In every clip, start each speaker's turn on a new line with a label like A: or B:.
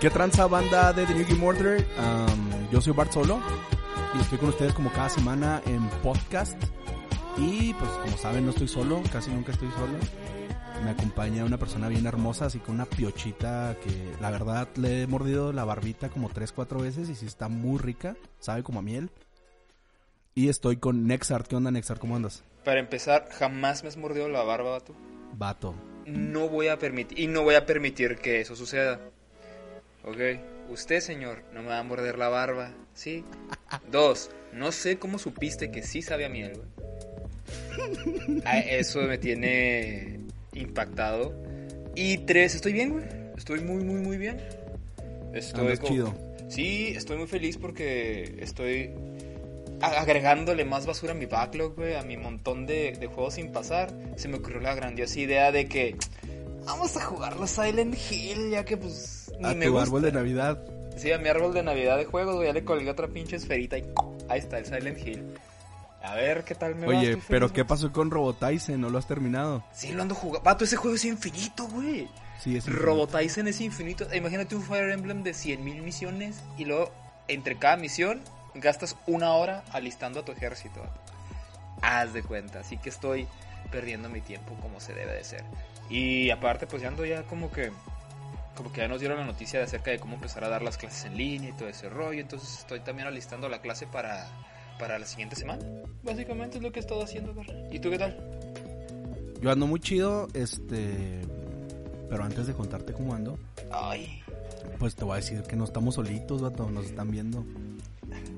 A: ¿Qué tranza banda de The New Game Order? Yo soy Bart Solo y estoy con ustedes como cada semana en podcast. Y pues como saben no estoy solo, casi nunca estoy solo. Me acompaña una persona bien hermosa, así con una piochita que la verdad le he mordido la barbita como 3, 4 veces y sí está muy rica, sabe como a miel. Y estoy con Nexart. ¿Qué onda Nexart? ¿Cómo andas?
B: Para empezar, jamás me has mordido la barba, vato.
A: Vato.
B: No voy a permitir, y no voy a permitir que eso suceda. Ok, usted señor, no me va a morder la barba, ¿sí? Dos, no sé cómo supiste que sí sabe a miel, güey. Ah, Eso me tiene impactado. Y tres, estoy bien, güey. Estoy muy, muy, muy bien. Estoy como-
A: chido.
B: Sí, estoy muy feliz porque estoy agregándole más basura a mi backlog, güey, a mi montón de, de juegos sin pasar. Se me ocurrió la grandiosa idea de que vamos a jugar los Silent Hill, ya que pues ni
A: A
B: me
A: tu
B: gusta.
A: árbol de Navidad.
B: Sí, a mi árbol de Navidad de juegos, güey, ya le colgué otra pinche esferita y ahí está el Silent Hill. A ver qué tal me va.
A: Oye, pero
B: feliz,
A: ¿qué pasó con Robotyson? ¿No lo has terminado?
B: Sí, lo ando jugando. Vato, ese juego es infinito, güey.
A: Sí, es
B: Robotyson es infinito. Imagínate un Fire Emblem de 100.000 misiones y luego entre cada misión gastas una hora alistando a tu ejército. Haz de cuenta. Así que estoy perdiendo mi tiempo como se debe de ser. Y aparte, pues ya ando ya como que... Como que ya nos dieron la noticia de acerca de cómo empezar a dar las clases en línea y todo ese rollo. Entonces estoy también alistando la clase para, para la siguiente semana. Básicamente es lo que he estado haciendo. Gar. ¿Y tú qué tal?
A: Yo ando muy chido, este... Pero antes de contarte cómo ando,
B: Ay.
A: pues te voy a decir que no estamos solitos, vato, nos están viendo.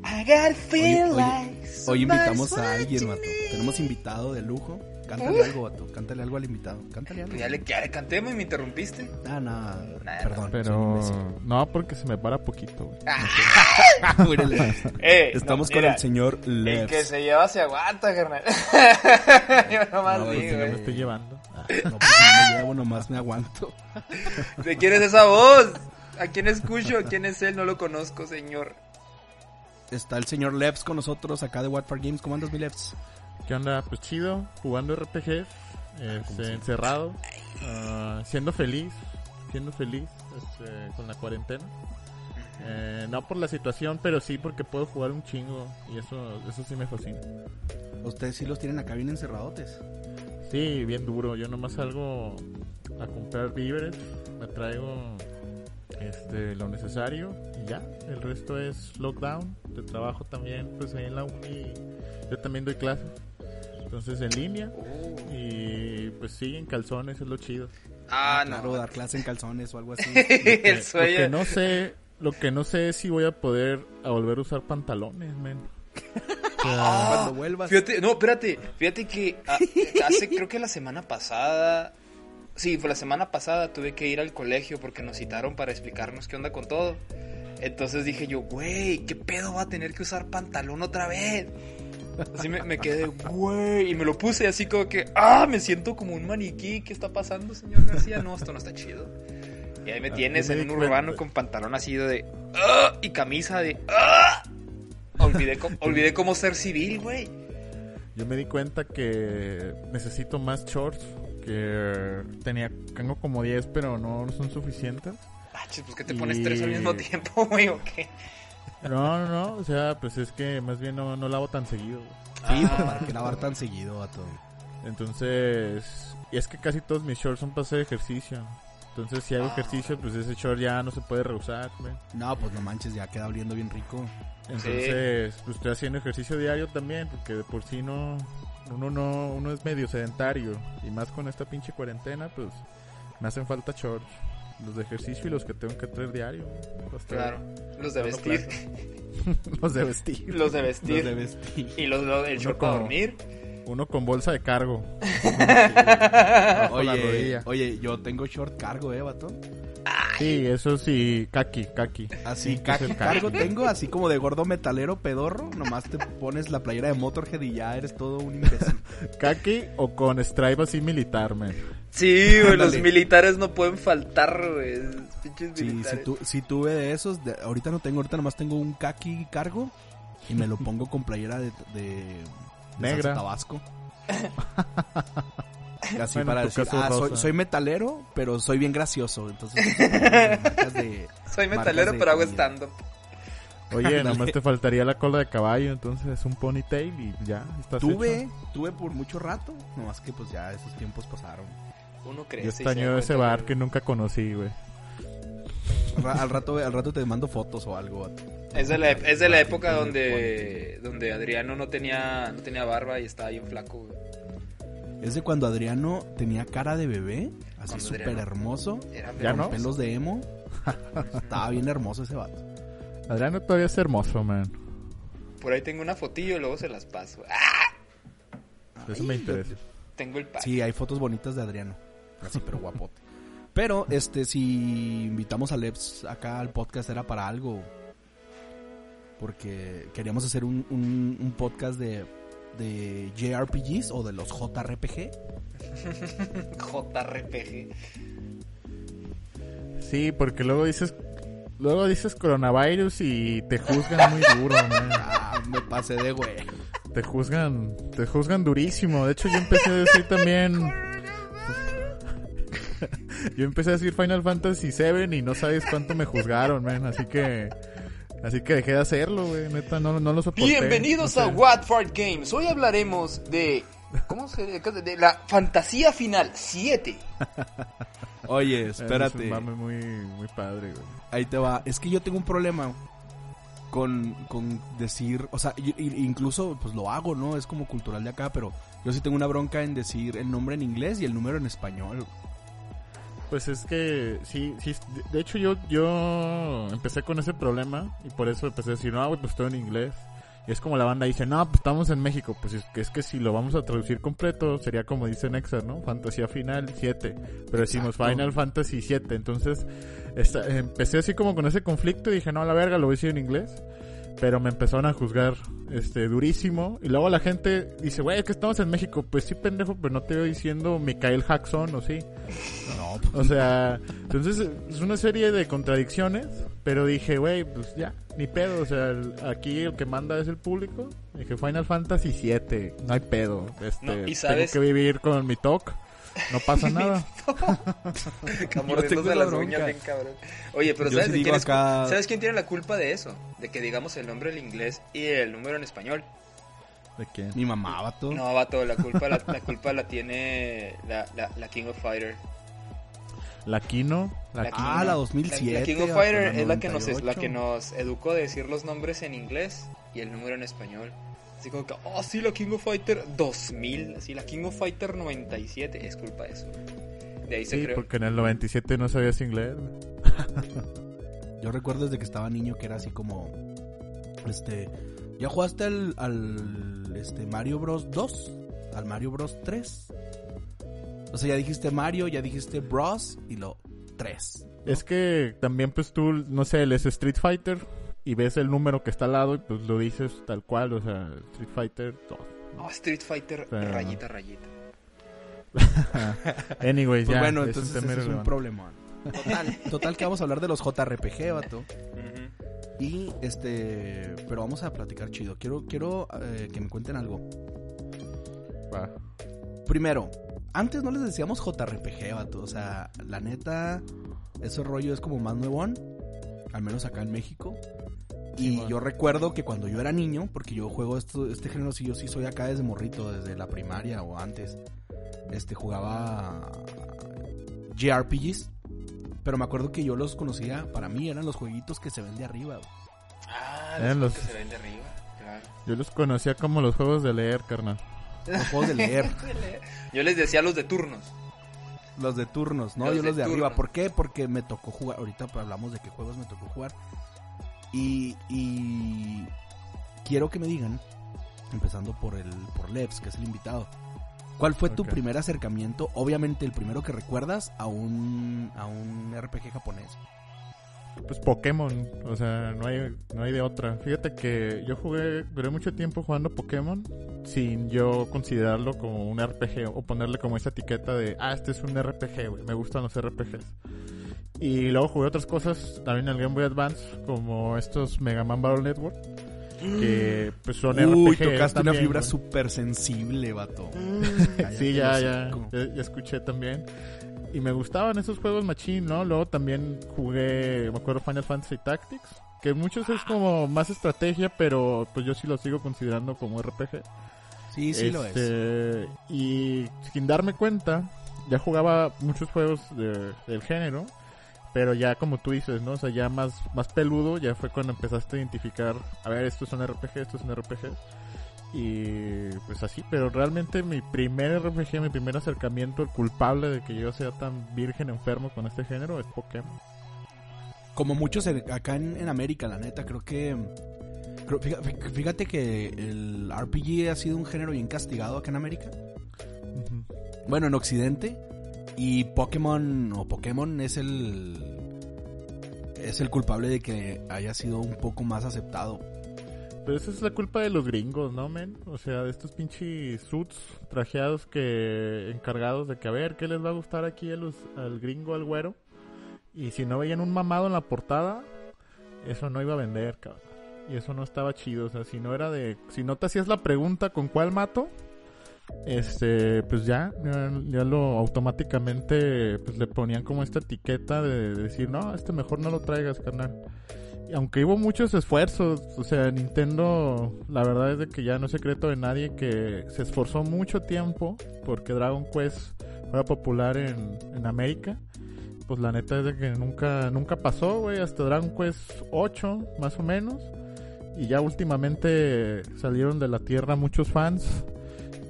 B: I gotta
A: Hoy,
B: feel
A: hoy-
B: like
A: hoy invitamos a alguien, vato.
B: me.
A: Tenemos invitado de lujo. Cántale algo, vato. Cántale algo al invitado. Cántale algo.
B: Pues ya le, ya le canté, y me interrumpiste.
A: Ah, no,
B: Nah,
A: perdón. un
C: Pero no, porque se me para poquito, güey.
A: Mírale.
B: Eh,
A: Estamos
B: no,
A: con
B: mira,
A: el señor
B: El
A: Lev.
B: que se lleva se aguanta, carnal. Yo nomás
A: No,
B: digo,
C: Si no me
B: eh.
C: estoy llevando. Ah,
A: No, porque no me llevo, nomás me aguanto.
B: ¿De quién es esa voz? ¿A quién escucho? ¿Quién es él? No lo conozco, señor.
A: Está el señor Levs con nosotros acá de Watford Games. ¿Cómo andas, mi Levs?
C: ¿Qué onda? Pues chido, jugando RPG, este,
A: siempre.
C: encerrado, ah, siendo feliz, siendo feliz este, con la cuarentena. Eh, no por la situación, pero sí porque puedo jugar un chingo y eso, eso sí me fascina.
A: Ustedes sí los tienen acá bien encerradotes.
C: Sí, bien duro. Yo nomás salgo a comprar víveres, me traigo este, lo necesario y ya. El resto es lockdown. De trabajo también, pues ahí en la uni. Yo también doy clases. Entonces en línea. Y pues sí, en calzones es lo chido.
B: Ah,
A: Claro,
B: no.
A: dar clase en calzones o algo así.
B: el
C: Lo que no sé, lo que no sé es si voy a poder a volver a usar pantalones, men. Sea,
A: Cuando vuelvas.
B: Fíjate, no, espérate. Fíjate que ah, hace, creo que la semana pasada. Sí, fue la semana pasada tuve que ir al colegio porque nos citaron para explicarnos qué onda con todo. Entonces dije yo, güey, ¿qué pedo va a tener que usar pantalón otra vez? Así me, me quedé, güey, y me lo puse así como que, ah, me siento como un maniquí. ¿Qué está pasando, señor García? No, esto no está chido. Y ahí me
C: Ah,
B: tienes en un urbano con pantalón así de, ah, y camisa de, ah. Olvidé, cómo- olvidé cómo ser civil, güey.
C: yo me di cuenta que necesito más shorts. Que tenía, tengo como 10, pero no son suficientes.
B: Ah, pues que te pones tres al mismo tiempo, güey, o qué.
C: No, no, no, o sea, pues es que más bien no, no lavo tan seguido. güey.
A: Sí,
B: Ah.
A: pues, para que lavar tan seguido a todo.
C: Entonces, y es que casi todos mis shorts son para hacer ejercicio. Entonces, si hago
B: Ah.
C: ejercicio, pues ese short ya no se puede rehusar, güey.
A: No, pues no manches, ya queda oliendo bien rico.
C: Entonces, pues estoy haciendo ejercicio diario también, porque de por sí no, uno no, uno es medio sedentario. Y más con esta pinche cuarentena, pues me hacen falta shorts. Los de ejercicio y los que tengo que traer diario. Los.
B: Claro, los de vestir,
C: los de vestir.
B: los de vestir.
A: Los de vestir.
B: Y los, los- el
C: Uno
B: short para dormir.
C: Uno con bolsa de cargo.
A: Oye,
C: rodilla.
A: oye, yo tengo short cargo, eh, vato.
C: Sí, eso sí, kaki, kaki.
A: Así,
C: el
A: cargo tengo, así como de gordo metalero pedorro. Nomás te pones la playera de Motorhead y ya eres todo un imbécil.
C: Kaki o con stripe así militar, man.
B: Sí, güey, los militares no pueden faltar, güey.
A: Sí, tu- sí tuve de esos. de- ahorita no tengo, ahorita nomás tengo un kaki cargo y me lo pongo con playera de, de, de
C: Negra.
A: tabasco. Así
C: Bueno,
A: para decir, ah, soy, soy metalero, pero soy bien gracioso. Entonces, de-
B: Soy metalero,
A: de
B: pero hago stand-up.
C: Oye, nomás te faltaría la cola de caballo, entonces un ponytail y ya, estás
A: Tuve,
C: hecho.
A: tuve por mucho rato, nomás que pues ya esos tiempos pasaron.
B: Uno crece.
C: Yo extraño ese
B: cuenta
C: bar que nunca conocí, güey.
A: Al, ra- al rato, al rato te mando fotos o algo. vato.
B: Es de la, es de la época donde, donde Adriano no tenía, no tenía barba y estaba bien flaco, güey.
A: Es de cuando Adriano tenía cara de bebé, así súper hermoso,
B: Era
C: ¿Ya
A: con
C: no?
A: pelos de emo. Estaba bien hermoso ese vato.
C: Adriano todavía es hermoso, man.
B: Por ahí tengo una fotillo y luego se las paso. ¡Ah!
C: Eso me interesa.
B: Tengo el pack.
A: Sí, hay fotos bonitas de Adriano. Así, pero guapote. Pero, este, si invitamos a Leps acá al podcast era para algo. Porque queríamos hacer un, un, un podcast de, de JRPGs o de los JRPG.
B: JRPG.
C: Sí, porque luego dices luego dices coronavirus y te juzgan muy duro, man.
A: Ah, me pasé de güey.
C: Te juzgan, te juzgan durísimo. De hecho, yo empecé a decir también Yo empecé a decir Final Fantasy VII y no sabes cuánto me juzgaron, man, así que así que dejé de hacerlo, güey, neta no, no lo soporté.
B: Bienvenidos
C: No
B: a
C: sé.
B: Watford Games. Hoy hablaremos de. ¿Cómo se de la fantasía final 7.
A: Oye,
C: Es
A: espérate.
C: un mame muy muy padre, güey.
A: Ahí te va. Es que yo tengo un problema con, con decir, o sea, incluso pues lo hago, ¿no? Es como cultural de acá, pero yo sí tengo una bronca en decir el nombre en inglés y el número en español.
C: Pues es que sí, sí, de- hecho yo yo empecé con ese problema y por eso empecé a decir, no, pues todo en inglés. Y es como la banda dice, no, pues estamos en México. Pues es que, es que si lo vamos a traducir completo, sería como dice Nexar, ¿no? Fantasía Final 7. Pero decimos
A: Exacto.
C: Final Fantasy 7. Entonces, esta- empecé así como con ese conflicto y dije, no, a la verga, lo voy a decir en inglés. Pero me empezaron a juzgar este durísimo. Y luego la gente dice, güey, es que estamos en México. Pues sí, pendejo, pero no te voy diciendo Mikael Jackson o sí.
A: No,
C: O sea, entonces es una serie de contradicciones, pero dije, güey, pues ya, ni pedo, o sea, el- aquí el que manda es el público. Dije, Final Fantasy 7, no hay pedo. Este,
B: No, ¿y sabes?
C: Tengo que vivir con mi talk, no pasa nada.
B: Las
A: la
B: uñas bien cabrón. Oye, pero ¿sabes,
A: sí
B: de quién es-
A: acá-
B: ¿sabes quién tiene la culpa de eso? De que digamos el nombre en inglés y el número en español.
C: ¿De quién?
A: mi mamá, vato.
B: No, vato, la culpa la, la culpa la tiene la, la, la King of Fighter.
C: La Kino, la
B: La
C: Kino.
A: Ah, la 2007.
B: La, la King of Fighter es la que, nos,
A: 98.
B: la que nos educó a decir los nombres en inglés y el número en español. Así como que, oh, sí, la King of Fighter 2000, así, la King of Fighter 97, es culpa de eso. De ahí se
C: Sí,
B: creó.
C: porque en el 97 no sabías inglés.
A: Yo recuerdo desde que estaba niño que era así como este ¿Ya jugaste al, al este Mario Bros 2? ¿Al Mario Bros 3? O sea, ya dijiste Mario, ya dijiste Bros y lo 3.
C: Es que también pues tú, no sé, lees Street Fighter y ves el número que está al lado y pues lo dices tal cual, o sea, Street Fighter 2.
B: Oh, Street Fighter, rayita, rayita.
C: Anyways,
A: Pues
C: ya,
A: bueno,
C: es
A: entonces
C: un tema
A: ese es un
C: irrelevante.
A: problema. Total, total que vamos a hablar de los JRPG, vato. Y este, pero vamos a platicar chido. Quiero quiero eh, que me cuenten algo.
C: Va.
A: Primero, antes no les decíamos JRPG, vato. O sea, la neta, ese rollo es como más nuevón. Al menos acá en México. Y yo recuerdo que cuando yo era niño, porque yo juego esto, este género, sí, yo sí soy acá desde morrito, desde la primaria o antes. Este, jugaba JRPGs. Pero me acuerdo que yo los conocía, para mí eran los jueguitos que se ven de arriba. güey.
B: Ah,
C: Eran
B: los,
C: los-
B: que se ven de arriba, claro.
C: Yo los conocía como los juegos de leer, carnal.
A: Los juegos de leer.
B: Yo les decía los de turnos.
A: Los de turnos, ¿no?
B: Los
A: Yo
B: de
A: los de arriba. ¿Por qué? Porque me tocó jugar. Ahorita hablamos de qué juegos me tocó jugar. Y, y quiero que me digan, empezando por el por Levs, que es el invitado. ¿Cuál fue tu primer acercamiento? Obviamente el primero que recuerdas a un a un RPG japonés.
C: Pues Pokémon, o sea, no hay, no hay de otra. Fíjate que yo jugué, duré mucho tiempo jugando Pokémon sin yo considerarlo como un RPG o ponerle como esa etiqueta de, ah, este es un RPG, güey, me gustan los RPGs. Y luego jugué otras cosas también en el Game Boy Advance, como estos Mega Man Battle Network. Que pues son
A: Uy,
C: RPG
A: tocaste una fibra súper sensible, vato.
C: Sí,
A: Cállate
C: ya, ya, ya escuché también. Y me gustaban esos juegos machín, ¿no? Luego también jugué, me acuerdo, Final Fantasy Tactics. Que muchos es como más estrategia, pero pues yo sí lo sigo considerando como RPG.
A: Sí, sí lo es.
C: Este, Y sin darme cuenta, ya jugaba muchos juegos de- del género, pero ya como tú dices, ¿no? O sea, ya más, más peludo, ya fue cuando empezaste a identificar, a ver, esto es un RPG, esto es un RPG. Y pues así, pero realmente mi primer RPG, mi primer acercamiento, el culpable de que yo sea tan virgen enfermo con este género es Pokémon.
A: Como muchos acá en, en América, la neta, creo que... fíjate que el RPG ha sido un género bien castigado acá en América. Bueno, en Occidente. Y Pokémon o Pokémon es el... Es el culpable de que haya sido un poco más aceptado.
C: Pero esa es la culpa de los gringos, ¿no, men? O sea, de estos pinches suits trajeados que encargados de que a ver qué les va a gustar aquí a los, al gringo, al güero. Y si no veían un mamado en la portada, eso no iba a vender, cabrón. Y eso no estaba chido, o sea, si no era de... Si no te hacías la pregunta con cuál mato, este, pues ya, ya, lo automáticamente pues le ponían como esta etiqueta de decir, no, este mejor no lo traigas, carnal. Aunque hubo muchos esfuerzos, o sea, Nintendo, la verdad es de que ya no es secreto de nadie que se esforzó mucho tiempo porque Dragon Quest fuera popular en, en América. Pues la neta es de que nunca, nunca pasó, güey, hasta Dragon Quest 8, más o menos. Y ya últimamente salieron de la tierra muchos fans.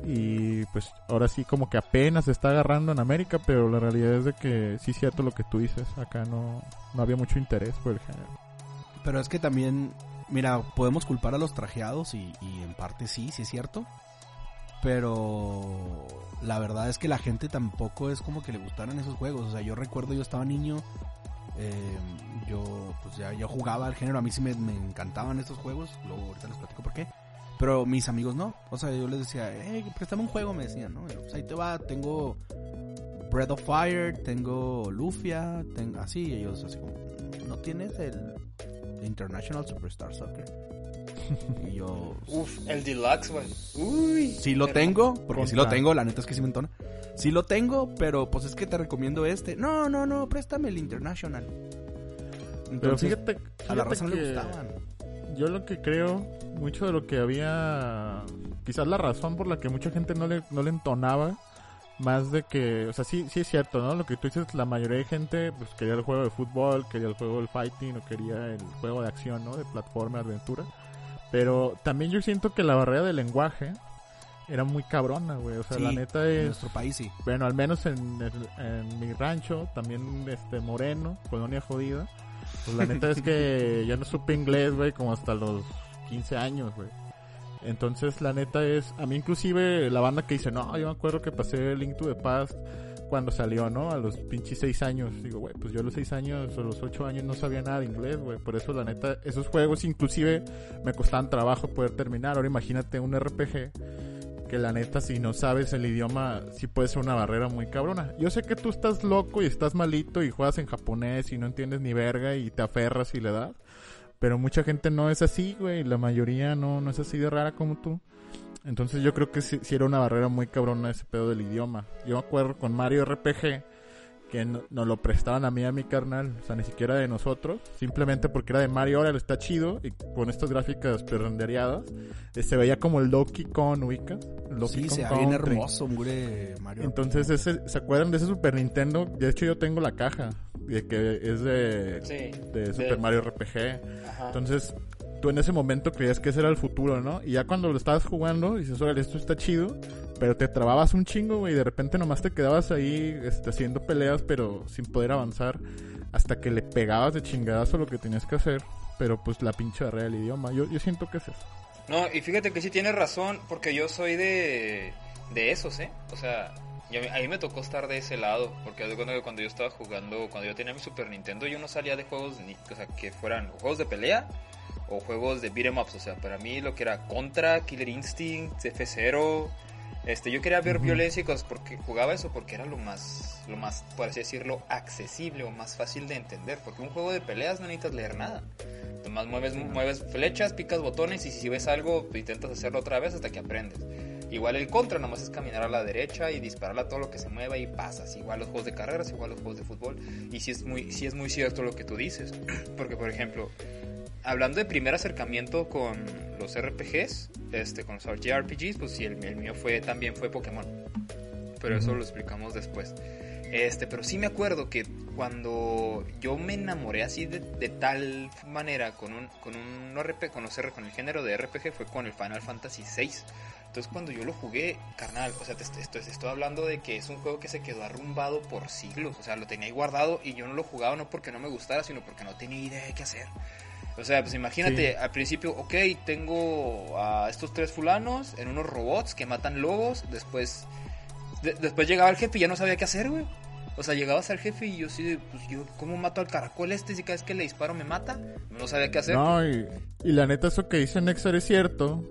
C: Y pues ahora sí como que apenas se está agarrando en América, pero la realidad es de que sí es cierto lo que tú dices. Acá no, no había mucho interés por el género.
A: Pero es que también, mira, podemos culpar a los trajeados y, y en parte sí, sí es cierto. Pero la verdad es que la gente tampoco es como que le gustaran esos juegos. O sea, yo recuerdo, yo estaba niño, eh, yo pues ya yo jugaba al género, a mí sí me, me encantaban estos juegos. Luego ahorita les platico por qué. Pero mis amigos no. O sea, yo les decía, hey, préstame un juego, me decían, ¿no? Pues ahí te va, tengo Breath of Fire, tengo Lufia, tengo así. y ellos así como, ¿no tienes el International Superstar Soccer? y yo,
B: Uf, el deluxe, güey. Uy.
A: sí lo tengo, porque sí lo tengo, la neta es que sí me entona. Sí lo tengo, pero pues es que te recomiendo este. No, no, no, préstame el International.
C: Pero fíjate,
A: a la raza no le gustaban.
C: Yo lo que creo, mucho de lo que había, quizás la razón por la que mucha gente no le, no le entonaba, más de que, o sea, sí, sí es cierto, ¿no? Lo que tú dices, la mayoría de gente pues quería el juego de fútbol, quería el juego del fighting, o quería el juego de acción, ¿no? De plataforma, aventura. Pero también yo siento que la barrera del lenguaje era muy cabrona, güey. O sea,
A: Sí,
C: la neta
A: en
C: es...
A: nuestro país sí.
C: Bueno, al menos en, en- en mi rancho, también este Moreno, colonia jodida. Pues la neta es que ya no supe inglés, güey, como hasta los 15 años, güey. Entonces, la neta es, a mí inclusive la banda que dice, no, yo me acuerdo que pasé Link to the Past cuando salió, ¿no? A los pinches 6 años. Digo, güey, pues yo a los 6 años o los 8 años no sabía nada de inglés, güey. Por eso, la neta, esos juegos inclusive me costaban trabajo poder terminar. Ahora imagínate un RPG que la neta si no sabes el idioma sí puede ser una barrera muy cabrona. Yo sé que tú estás loco y estás malito y juegas en japonés y no entiendes ni verga y te aferras y le das. Pero mucha gente no es así, güey. La mayoría no, no es así de rara como tú. Entonces yo creo que sí, sí era una barrera muy cabrona ese pedo del idioma. Yo me acuerdo con Mario RPG que no- nos lo prestaban a mí a mi carnal, o sea, ni siquiera de nosotros, simplemente porque era de Mario, ahora está chido y con estas gráficas prerenderiadas, eh, se veía como el Donkey Kong, Donkey
A: Sí,
C: Kong
A: se ve bien hermoso, Mario.
C: Entonces, ese, ¿se acuerdan de ese Super Nintendo? De hecho, yo tengo la caja, de que es de,
B: Sí.
C: de Super
B: De-
C: Mario RPG.
B: Ajá.
C: Entonces, tú en ese momento creías que ese era el futuro, ¿no? Y ya cuando lo estabas jugando, dices, órale, esto está chido, pero te trababas un chingo, güey, y de repente nomás te quedabas ahí este, haciendo peleas, pero sin poder avanzar, hasta que le pegabas de chingadazo lo que tenías que hacer, pero pues la pinche barrera del idioma. Yo, yo siento que es eso.
B: No, y fíjate que sí tienes razón, porque yo soy de, de esos, ¿eh? O sea, yo- a mí me tocó estar de ese lado, porque cuando yo estaba jugando, cuando yo tenía mi Super Nintendo, yo no salía de juegos, ni, o sea, que fueran juegos de pelea o juegos de beat'em ups, o sea, para mí lo que era Contra, Killer Instinct, F0, Este, yo quería ver violencia y cosas porque jugaba eso porque era lo más, lo más, por así decirlo, accesible o más fácil de entender. Porque un juego de peleas no necesitas leer nada. Nomás mueves, mueves flechas, picas botones y si ves algo intentas hacerlo otra vez hasta que aprendes. Igual el contra, nomás es caminar a la derecha y disparar a todo lo que se mueva y pasas. Igual los juegos de carreras, igual los juegos de fútbol. Y si es muy, sí es muy cierto lo que tú dices. Porque, por ejemplo, hablando de primer acercamiento con los RPGs, este, con los JRPGs, pues sí, el, mío fue, también fue Pokémon. Pero eso lo explicamos después. Este, pero sí me acuerdo que cuando yo me enamoré así de, tal manera con un, con un RPG, conocer con el género de RPG fue con el Final Fantasy VI. Entonces cuando yo lo jugué, carnal, o sea, te, estoy, estoy hablando de que es un juego que se quedó arrumbado por siglos. O sea, lo tenía ahí guardado y yo no lo jugaba no porque no me gustara, sino porque no tenía idea de qué hacer. O sea, pues imagínate, al principio, ok, tengo a estos tres fulanos en unos robots que matan lobos. Después, después llegaba el jefe y ya no sabía qué hacer, güey. O sea, llegabas al jefe y yo sí, pues yo, ¿cómo mato al caracol este si cada vez que le disparo me mata? No sabía qué hacer.
C: No, y, y la neta, eso que dice Nexar es cierto.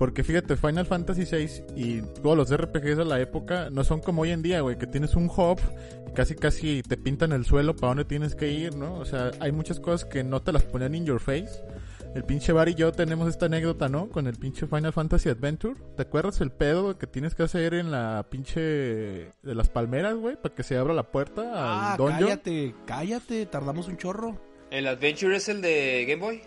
C: Porque fíjate, Final Fantasy VI y todos los RPGs de la época no son como hoy en día, güey, que tienes un hub y casi casi te pintan el suelo para dónde tienes que ir, ¿no? O sea, hay muchas cosas que no te las ponían in your face. El pinche Bar y yo tenemos esta anécdota, ¿no? Con el pinche Final Fantasy Adventure. ¿Te acuerdas el pedo que tienes que hacer en la pinche de las palmeras, güey? Para que se abra la puerta
A: al ah, cállate, cállate, tardamos un chorro.
B: ¿El Adventure es el de Game Boy?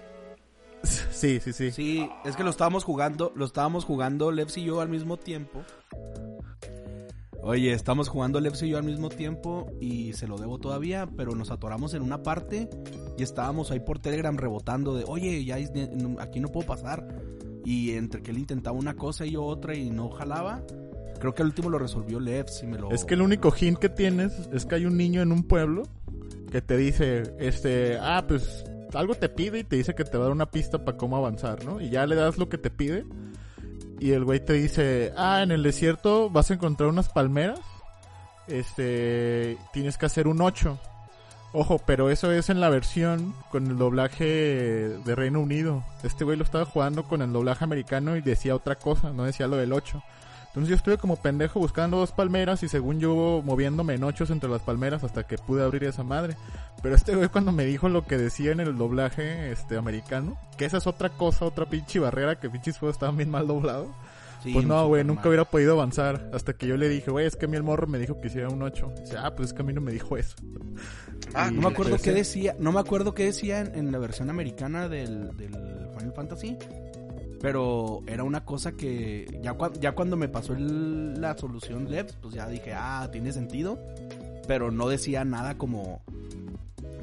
C: Sí, sí, sí.
A: Sí, es que lo estábamos jugando, lo estábamos jugando Levs y yo al mismo tiempo. Oye, estamos jugando Levs y yo al mismo tiempo y se lo debo todavía, pero nos atoramos en una parte y estábamos ahí por Telegram rebotando de, oye, ya aquí no puedo pasar. Y entre que él intentaba una cosa y yo otra y no jalaba, creo que al último lo resolvió Levs y me lo...
C: Es que el único hint que tienes es que hay un niño en un pueblo que te dice, este, ah, pues algo te pide y te dice que te va a dar una pista para cómo avanzar, ¿no? Y ya le das lo que te pide. Y el güey te dice, ah, en el desierto vas a encontrar unas palmeras. Este, tienes que hacer un 8. Ojo, pero eso es en la versión con el doblaje de Reino Unido. Este güey lo estaba jugando con el doblaje americano y decía otra cosa, no decía lo del 8. Entonces yo estuve como pendejo buscando dos palmeras y según yo moviéndome en ochos entre las palmeras hasta que pude abrir esa madre. Pero este güey cuando me dijo lo que decía en el doblaje este americano, que esa es otra cosa, otra pinche barrera, que pinches juegos estaban bien mal doblados. pues no, güey, nunca hubiera podido avanzar. Hasta que yo le dije, güey, es que a mí el morro me dijo que hiciera un 8. Dice, ah, pues es que a mí no me dijo eso.
A: Ah, no me acuerdo qué decía, no me acuerdo qué decía en, la versión americana del, del Final Fantasy. Pero era una cosa que ya, ya cuando me pasó la solución Levs, pues ya dije, ah, tiene sentido. Pero no decía nada como,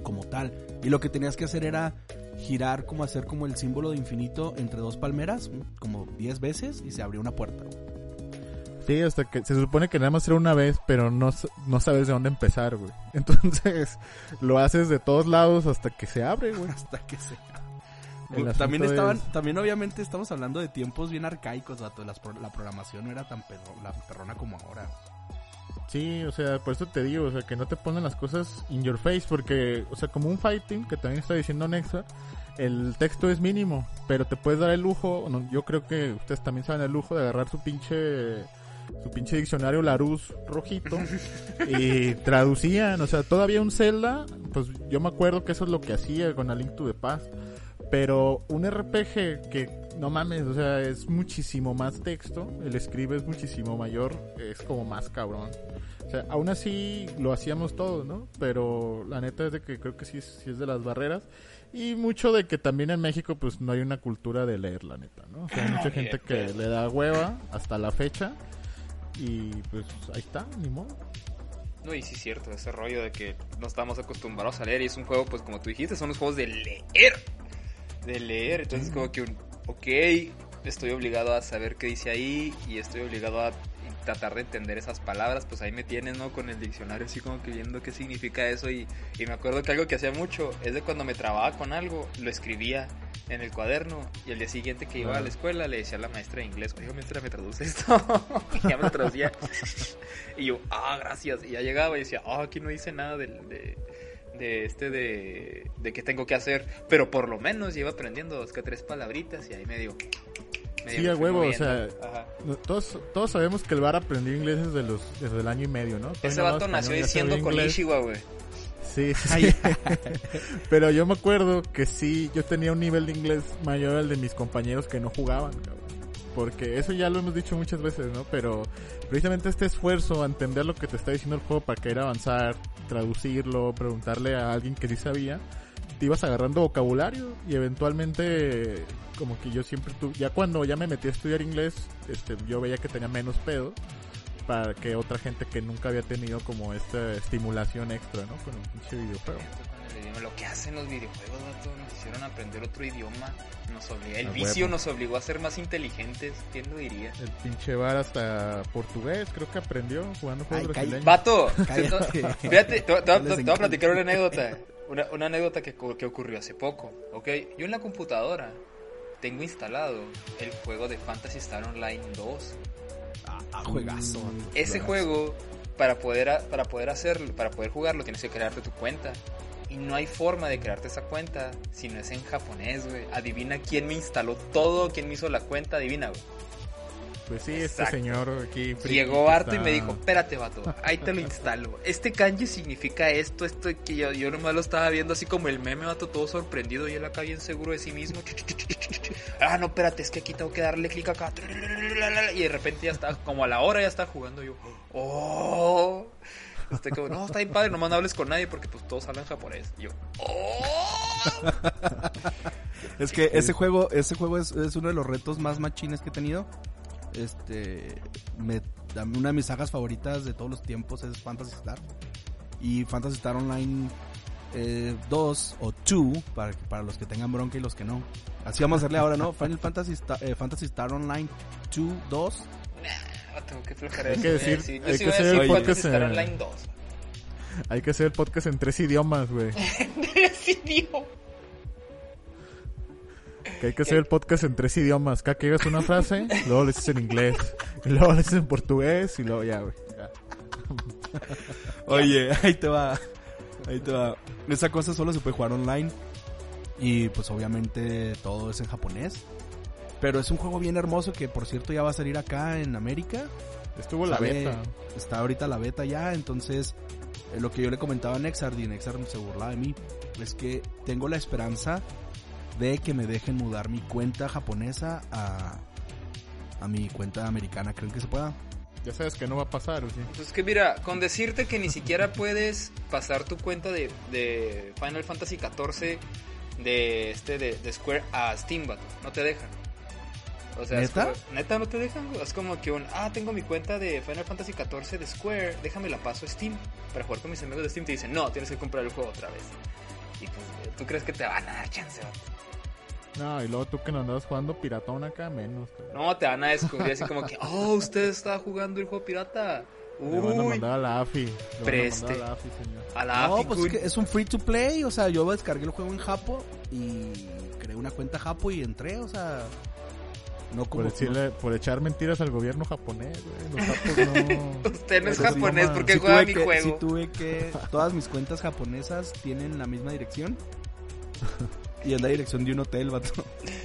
A: como tal. Y lo que tenías que hacer era girar, como hacer como el símbolo de infinito entre dos palmeras, como 10 veces, y se abrió una puerta.
C: Sí, hasta que se supone que nada más era una vez, pero no, no sabes de dónde empezar, güey. Entonces lo haces de todos lados hasta que se abre, güey.
A: hasta que se también estaban, también obviamente estamos hablando de tiempos bien arcaicos, vato. la programación no era tan la perrona como ahora.
C: Sí, o sea, por eso te digo, o sea, que no te ponen las cosas in your face, porque, o sea, como un fighting, que también está diciendo Nexa, el texto es mínimo, pero te puedes dar el lujo, yo creo que ustedes también saben el lujo de agarrar su pinche su pinche diccionario Larus rojito y traducían, o sea, todavía un Zelda, pues yo me acuerdo que eso es lo que hacía con A Link to the Past pero un RPG que, no mames, o sea, es muchísimo más texto, el escribe es muchísimo mayor, es como más cabrón. O sea, aún así lo hacíamos todos, ¿no? Pero la neta es de que creo que sí, sí es de las barreras. Y mucho de que también en México pues no hay una cultura de leer, la neta, ¿no? O sea, hay mucha gente que le da hueva hasta la fecha. Y pues ahí está, ni modo.
B: No, y sí es cierto, ese rollo de que no estamos acostumbrados a leer y es un juego, pues como tú dijiste, son los juegos de leer de leer. Entonces, como que un, ok, estoy obligado a saber qué dice ahí y estoy obligado a tratar de entender esas palabras, pues ahí me tienes, ¿no? Con el diccionario así como que viendo qué significa eso y, y me acuerdo que algo que hacía mucho es de cuando me trababa con algo, lo escribía en el cuaderno y el día siguiente que iba a la escuela le decía a la maestra de inglés, oye maestra, ¿me traduce esto? y ya me traducía. y yo, ah, gracias. Y ya llegaba y decía, ah, aquí no dice nada de, de de este de, de qué tengo que hacer, pero por lo menos iba aprendiendo dos que tres palabritas y ahí medio medio
C: Sí,
B: me
C: a huevo, o sea,
B: Ajá.
C: Todos, todos sabemos que el bar aprendió inglés desde, los, desde el año y medio, ¿no? Todavía
B: Ese vato nació diciendo con
C: inglés.
B: Ishiwa, güey.
C: Sí, sí, sí. Pero yo me acuerdo que sí, yo tenía un nivel de inglés mayor al de mis compañeros que no jugaban, cabrón. Porque eso ya lo hemos dicho muchas veces, ¿no? Pero precisamente este esfuerzo a entender lo que te está diciendo el juego para querer avanzar, traducirlo, preguntarle a alguien que sí sabía, te ibas agarrando vocabulario y eventualmente como que yo siempre tuve, ya cuando ya me metí a estudiar inglés, este, yo veía que tenía menos pedo para que otra gente que nunca había tenido como esta estimulación extra, ¿no? Con un pinche videojuego.
B: El idioma. Lo que hacen los videojuegos, vato, nos hicieron aprender otro idioma. Nos obliga, el
C: A
B: vicio
C: huevo.
B: nos obligó a ser más inteligentes. ¿Quién lo diría?
C: El pinche bar hasta portugués creo que aprendió jugando juegos brasileños.
B: Vato, fíjate, te, voy- a- platicar una anécdota. Una, una anécdota que, ocurrió hace poco, ¿ok? Yo en la computadora tengo instalado el juego de Fantasy Star Online 2.
A: Ah, juegazo.
B: Ese
A: Juegazo.
B: juego, para poder, para poder hacerlo, para poder jugarlo, tienes que crearte tu cuenta. Y no hay forma de crearte esa cuenta si no es en japonés, güey. Adivina quién me instaló todo, quién me hizo la cuenta, adivina, güey.
C: Pues sí, este señor aquí.
B: Llegó harto y me dijo, espérate, vato, ahí te lo instalo. Este kanji significa esto, esto, que yo, yo nomás lo estaba viendo así como el meme, vato, todo sorprendido y él acá bien seguro de sí mismo. Ah, no, espérate, es que aquí tengo que darle clic acá. Y de repente ya está, como a la hora ya está jugando yo. Oh. Estoy como, no, está bien padre, nomás no hables con nadie porque pues todos hablan japonés. Y yo, oh.
A: Es que ese juego, ese juego es, es uno de los retos más machines que he tenido. Este, me, una de mis sagas favoritas de todos los tiempos es Fantasy Star. Y Fantasy Star Online eh, 2 o 2, para, para los que tengan bronca y los que no. Así vamos a hacerle ahora, ¿no? Final Fantasy, Star, eh, Fantasy Star Online 2, 2.
B: Ah, tengo que flojera
C: Hay que decir-
B: Yo
C: hay
B: sí
C: que hacer
A: el
C: podcast en-
B: Online 2.
C: Hay que hacer el podcast en tres idiomas, güey. Que hay que hacer el podcast en tres idiomas. Cada que digas una frase, luego lo dices en inglés. Y luego lo dices en portugués y luego ya, güey. Ya.
A: Oye, ahí te va. Ahí te va. Esa cosa solo se puede jugar online. Y pues obviamente todo es en japonés. Pero es un juego bien hermoso que por cierto ya va a salir acá en América.
C: Estuvo la beta.
A: Está ahorita la beta ya, entonces eh, lo que yo le comentaba a Nexard y Nexard se burlaba de mí, es que tengo la esperanza de que me dejen mudar mi cuenta japonesa a, a mi cuenta americana. ¿Creen que se pueda?
C: Ya sabes que no va a pasar, ¿o sí?
B: Pues que mira, con decirte que ni siquiera puedes pasar tu cuenta de, de Final Fantasy XIV de este de, de Square a Steam. No te dejan. O sea, es
A: ¿Neta?
B: como- neta no te dejan. Es como que un, ah, tengo mi cuenta de Final Fantasy XIV de Square, déjame la paso a Steam para jugar con mis amigos de Steam. Te dicen, no, tienes que comprar el juego otra vez. Y pues, ¿tú crees que te van a dar chance?
C: No, y luego tú que no andabas jugando piratón acá, menos. cabrón.
B: No, te van a descubrir así como que, oh, usted está jugando el juego pirata.
C: Le van a
B: Uy,
C: mandar a la AFI. Le van a
B: Preste.
C: mandar a la AFI, señor.
B: a la
A: no,
B: AFI,
A: pues
B: cool.
A: es, que es un free to play, o sea, yo descargué el juego en Japo y creé una cuenta Japo y entré, o sea, no
C: Por, decirle, por echar mentiras al gobierno japonés, güey. Los japos no...
B: Usted no es
C: Pero sí,
B: japonés
C: no,
B: porque
A: Sí
B: juega mi
A: que-
B: juego.
A: sí tuve que todas mis cuentas japonesas tienen la misma dirección. Y es la dirección de un hotel, vato.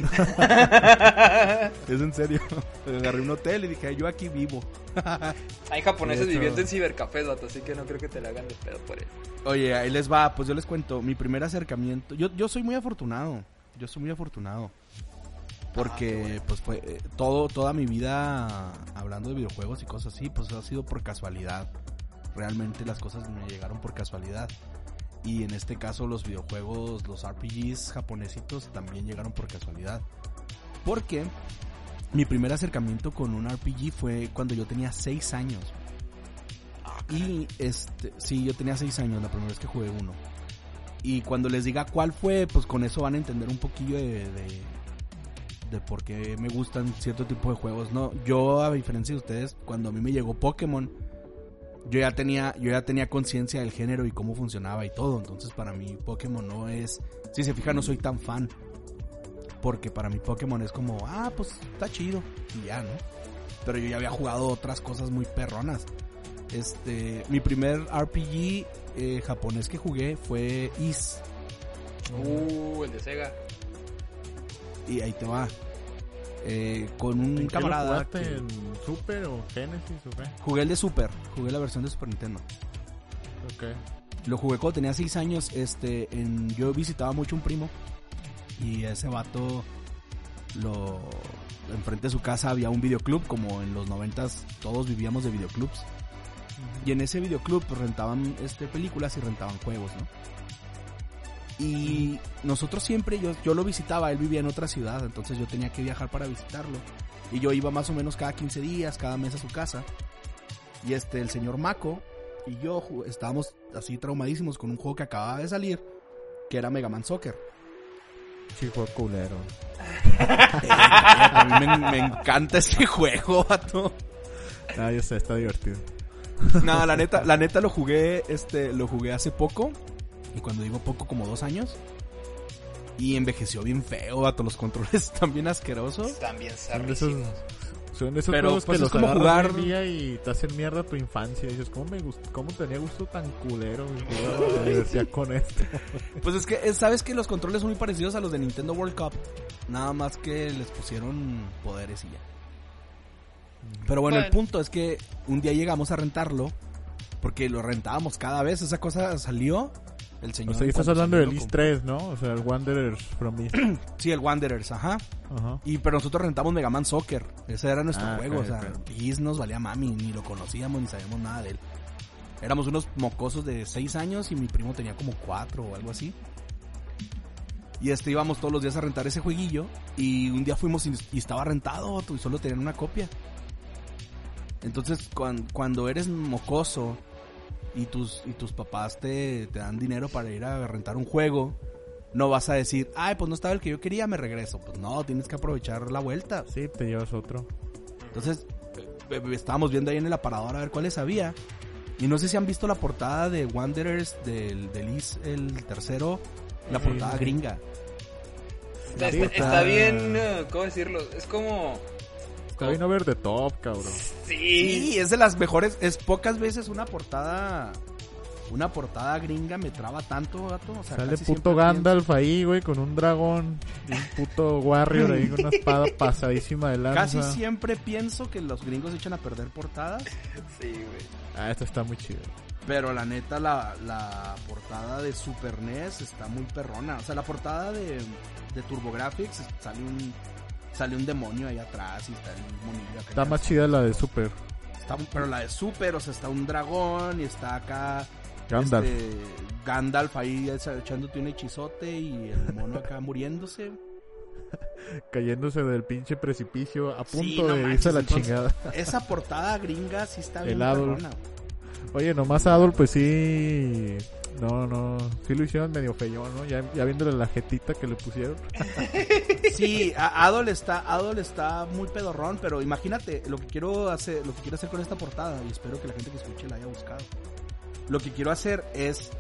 A: Es en serio. Agarré un hotel y dije, yo aquí vivo.
B: Hay japoneses viviendo en cibercafés, vato, así que no creo que te la hagan de pedo por eso.
A: Oye, ahí les va, pues yo les cuento, mi primer acercamiento, yo, yo soy muy afortunado, yo soy muy afortunado, porque pues fue eh, todo, toda mi vida hablando de videojuegos y cosas así, pues ha sido por casualidad, realmente las cosas me llegaron por casualidad, y en este caso los videojuegos, los RPGs japonesitos también llegaron por casualidad, porque mi primer acercamiento con un RPG fue cuando yo tenía 6 años. Y este, sí, yo tenía 6 años la primera vez que jugué uno. Y cuando les diga cuál fue, pues con eso van a entender un poquillo de, de, de por qué me gustan cierto tipo de juegos. No, yo a diferencia de ustedes, cuando a mí me llegó Pokémon, yo ya tenía, yo ya tenía conciencia del género y cómo funcionaba y todo. Entonces para mí Pokémon no es, si se fijan, no soy tan fan. Porque para mí Pokémon es como, ah, pues está chido. Y ya, ¿no? Pero yo ya había jugado otras cosas muy perronas. Este, mi primer RPG eh, japonés que jugué fue Is.
B: Uh, el de Sega.
A: Y ahí te va. eh, con un
C: ¿En qué lo
A: camarada. que-
C: ¿En Super o Genesis o qué?
A: Jugué el de Super, jugué la versión de Super Nintendo.
C: Ok.
A: Lo jugué cuando tenía 6 años. Este, en, yo visitaba mucho un primo. Y ese vato, lo, enfrente de su casa había un videoclub. Como en los 90 todos vivíamos de videoclubs. Y en ese videoclub pues, rentaban este, películas y rentaban juegos, ¿no? Y nosotros siempre, yo, yo lo visitaba, él vivía en otra ciudad, entonces yo tenía que viajar para visitarlo. Y yo iba más o menos cada 15 días, cada mes a su casa. Y este, el señor Mako y yo estábamos así traumadísimos con un juego que acababa de salir, que era Mega Man Soccer.
C: Sí, culero.
A: A mí me, me encanta ese juego, vato.
C: Ah, yo sé, está divertido.
A: No, la neta, la neta lo jugué, este, lo jugué hace poco. Y cuando digo poco, como dos años. Y envejeció bien feo, vato. Los controles están bien asquerosos.
B: Están bien
C: Son de esos,
B: sarrísimos.
C: son de esos
A: Pero,
C: juegos
A: pues,
C: que los
A: como jugar-
C: día y te hacen mierda tu infancia. Y dices, ¿cómo, me gust- cómo tenía gusto tan culero? divertía con esto.
A: Pues es que, sabes que los controles son muy parecidos a los de Nintendo World Cup. Nada más que les pusieron poderes y ya. Pero bueno, el punto es que un día llegamos a rentarlo. Porque lo rentábamos cada vez. Esa cosa salió. El
C: O
A: señor.
C: sea, y estás hablando del East
A: compró.
C: 3, ¿no? O sea, el Wanderers from East.
A: Sí, el Wanderers, ajá.
C: Ajá.
A: Y pero nosotros rentamos Mega Man Soccer. Ese era nuestro
C: Ah,
A: juego.
C: ok,
A: o sea. Is nos valía mami. Ni lo conocíamos ni sabíamos nada de él. Éramos unos mocosos de 6 años y mi primo tenía como 4 o algo así. Y este íbamos todos los días a rentar ese jueguillo. Y un día fuimos y, y estaba rentado y solo tenían una copia. Entonces, cuan- cuando eres mocoso y tus, y tus papás te, te dan dinero para ir a rentar un juego, no vas a decir, ay, pues no estaba el que yo quería, me regreso. Pues no, tienes que aprovechar la vuelta.
C: Sí, te llevas otro.
A: Entonces, eh, eh, estábamos viendo ahí en el aparador a ver cuáles había. Y no sé si han visto la portada de Wanderers del, del Is, el tercero, la
C: Sí,
A: portada
C: sí.
A: gringa.
B: Está está- bien, eh, ¿cómo decirlo? Es como...
C: Está bien over the top, cabrón.
B: Sí.
A: Sí, es de las mejores, es pocas veces una portada, una portada gringa me traba tanto, gato. O sea,
C: Sale puto Gandalf ahí, güey, con un dragón. Y un puto Warrior ahí con una espada pasadísima de lanza.
A: Casi siempre pienso que los gringos echan a perder portadas,
B: Sí, güey.
C: Ah, esta está muy chido.
A: pero la neta la, la portada de Super NES está muy perrona. O sea, la portada de, de TurboGrafx sale un sale un demonio ahí atrás y está el monillo acá.
C: Está más chida la de Super.
A: Está- pero la de Super, o sea, está un dragón y está acá
C: Gandalf.
A: Este, Gandalf ahí echándote un hechizote y el mono acá muriéndose.
C: Cayéndose del pinche precipicio a punto
A: Sí, no
C: de irse a la
A: entonces-
C: chingada.
A: Esa portada gringa sí está bien.
C: Oye, nomás Adol, pues sí. No, no. Sí lo hicieron medio feyón, ¿no? Ya, ya viéndole la jetita que le pusieron.
A: Sí, Adol está, Adol está muy pedorrón, pero imagínate lo que quiero hacer, lo que quiero hacer con esta portada y espero que la gente que escuche la haya buscado. Lo que quiero hacer es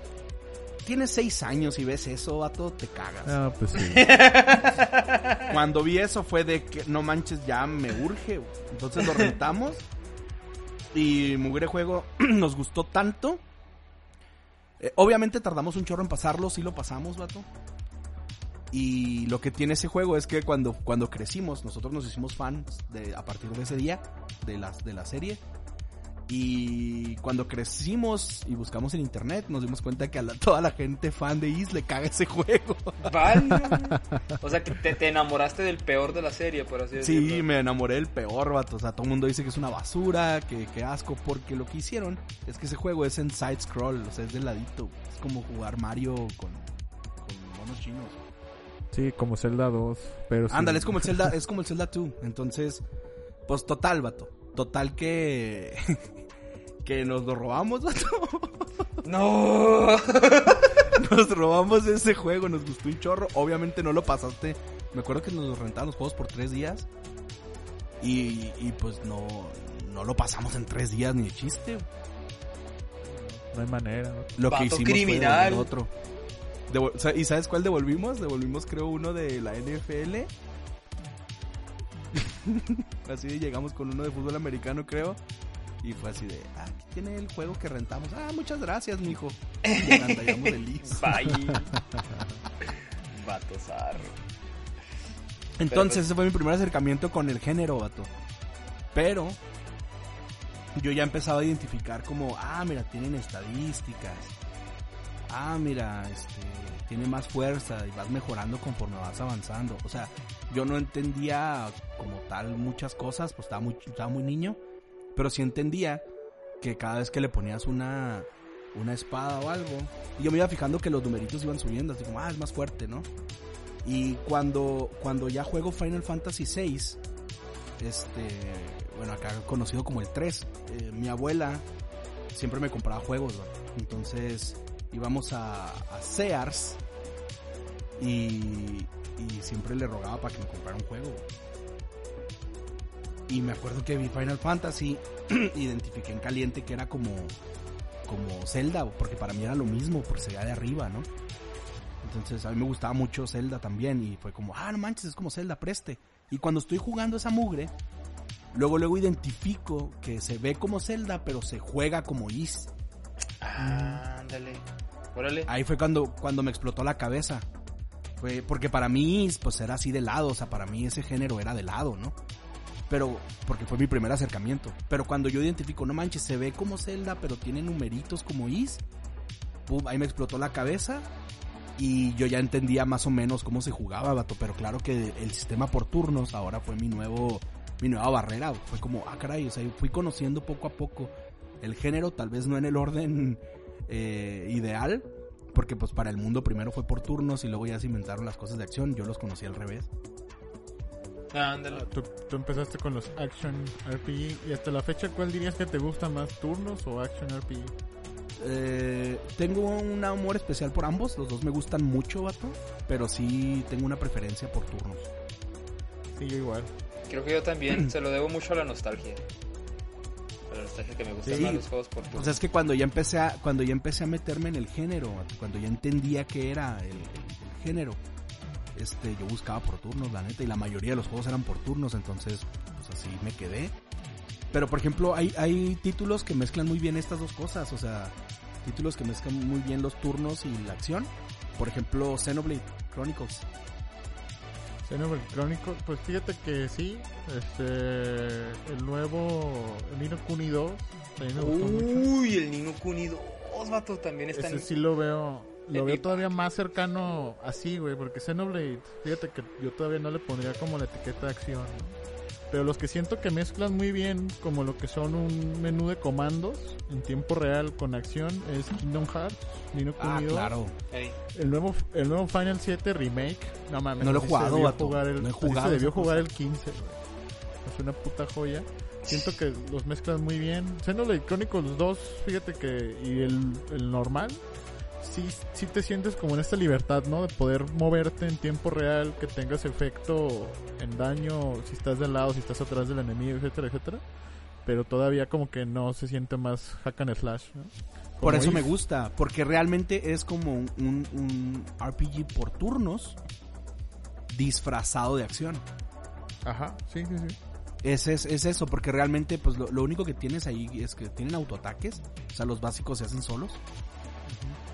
A: tienes seis años y ves eso, vato, te cagas.
C: Ah, pues sí.
A: Cuando vi eso fue de que no manches, ya me urge. Entonces lo rentamos. Y Mugre Juego nos gustó tanto. Eh, obviamente tardamos un chorro en pasarlo, sí lo pasamos, vato. Y lo que tiene ese juego es que cuando, cuando crecimos, nosotros nos hicimos fans de, a partir de ese día de, las, de la serie. Y cuando crecimos y buscamos en internet, nos dimos cuenta que a la- toda la gente fan de Is le caga ese juego.
B: Vale. O sea, que te, te enamoraste del peor de la serie, por así decirlo.
A: Sí, me enamoré del peor, vato. O sea, todo el mundo dice que es una basura, que, que asco, porque lo que hicieron es que ese juego es en side scroll, o sea, es de ladito. Es como jugar Mario con, con monos chinos.
C: Sí, como Zelda 2. Pero sí.
A: Ándale, es como el Zelda, es como el Zelda 2. Entonces, pues total, vato. Total que que nos lo robamos, vato.
B: No.
A: Nos robamos ese juego, nos gustó un chorro. Obviamente no lo pasaste. Me acuerdo que nos rentaban los juegos por tres días. Y, y pues no, no lo pasamos en tres días ni de chiste.
C: No hay manera. ¿no?
A: Lo que hicimos
B: criminal.
A: fue otro. Devol- o sea, ¿Y sabes cuál devolvimos? Devolvimos creo uno de la NFL. así de llegamos con uno de fútbol americano creo. Y fue así de, ah, aquí tiene el juego que rentamos. Ah, muchas gracias, mijo. Y el.
B: Bye. Vato.
A: Entonces,
B: pues-
A: ese fue mi primer acercamiento con el género, vato. Pero yo ya empezaba a identificar como, ah, mira, tienen estadísticas. Ah, mira, este, tiene más fuerza y vas mejorando conforme vas avanzando. O sea, yo no entendía como tal muchas cosas, pues estaba muy, estaba muy niño. Pero sí entendía que cada vez que le ponías una, una espada o algo, y yo me iba fijando que los numeritos iban subiendo, así como, ah, es más fuerte, ¿no? Y cuando, cuando ya juego Final Fantasy VI, este, bueno, acá conocido como el 3, eh, mi abuela siempre me compraba juegos, ¿no? Entonces íbamos a, Sears y, y siempre le rogaba para que me comprara un juego. Y me acuerdo que vi Final Fantasy, identifiqué en caliente que era como, como Zelda, porque para mí era lo mismo, porque se veía de arriba, ¿no? Entonces a mí me gustaba mucho Zelda también y fue como, ah, no manches, es como Zelda, preste. Y cuando estoy jugando esa mugre, luego luego identifico que se ve como Zelda, pero se juega como Is.
B: Ah.
A: Ahí fue cuando, cuando me explotó la cabeza. Fue porque para mí, pues era así de lado, o sea, para mí ese género era de lado, ¿no? Pero, porque fue mi primer acercamiento. Pero cuando yo identifico, no manches, se ve como Zelda, pero tiene numeritos como Is, pum, ahí me explotó la cabeza. Y yo ya entendía más o menos cómo se jugaba, vato. Pero claro que el sistema por turnos ahora fue mi nuevo, mi nueva barrera. Fue como, ah, caray, o sea, fui conociendo poco a poco el género, tal vez no en el orden eh, ideal, porque pues para el mundo primero fue por turnos y luego ya se inventaron las cosas de acción, yo los conocí al revés.
B: Ah.
C: Tú, tú empezaste con los Action RPG y hasta la fecha, ¿cuál dirías que te gusta más, turnos o Action RPG?
A: Eh, tengo un amor especial por ambos, los dos me gustan mucho, vato, pero sí tengo una preferencia por turnos.
C: Sí, yo igual.
B: Creo que yo también se lo debo mucho a la nostalgia. Que me gustan
A: Sí.
B: más los juegos por
A: O
B: turnos.
A: sea, es que cuando ya empecé a, cuando ya empecé a meterme en el género, cuando ya entendía que era el, el- el género, este, yo buscaba por turnos, la neta, y la mayoría de los juegos eran por turnos, entonces, pues así me quedé. Pero por ejemplo, hay, hay títulos que mezclan muy bien estas dos cosas, o sea, títulos que mezclan muy bien los turnos y la acción. Por ejemplo, Xenoblade Chronicles.
C: Xenoblade Chronicles, pues fíjate que sí, este, el nuevo Nino Kuni 2, también me gustó mucho.
B: Uy, el Nino Kuni 2, vato, también está
C: Ese
B: en...
C: sí lo veo, lo veo todavía más cercano así, güey, porque Xenoblade, fíjate que yo todavía no le pondría como la etiqueta de acción, ¿no? Pero los que siento que mezclan muy bien como lo que son un menú de comandos en tiempo real con acción es Kingdom Hearts, Nino
A: Ah,
C: 2.
A: claro.
C: El nuevo, el nuevo Final 7 Remake. No mames.
A: No lo he jugado,
C: se debió jugar el,
A: No he
C: así se
A: jugado
C: debió jugar el 15, güey. Es una puta joya. Siento que los mezclan muy bien. Xenoblade Chronicles 2, fíjate que. Y el, el normal. Sí, sí te sientes como en esta libertad, ¿no? De poder moverte en tiempo real, que tengas efecto en daño, si estás de lado, si estás atrás del enemigo, etcétera, etcétera. Pero todavía como que no se siente más hack and slash, ¿no?
A: Por eso me gusta, porque realmente es como un, un- un RPG por turnos disfrazado de acción.
C: Ajá, sí, sí, sí.
A: Es, es, es eso, porque realmente pues lo, lo único que tienes ahí es que tienen autoataques, o sea, los básicos se hacen solos.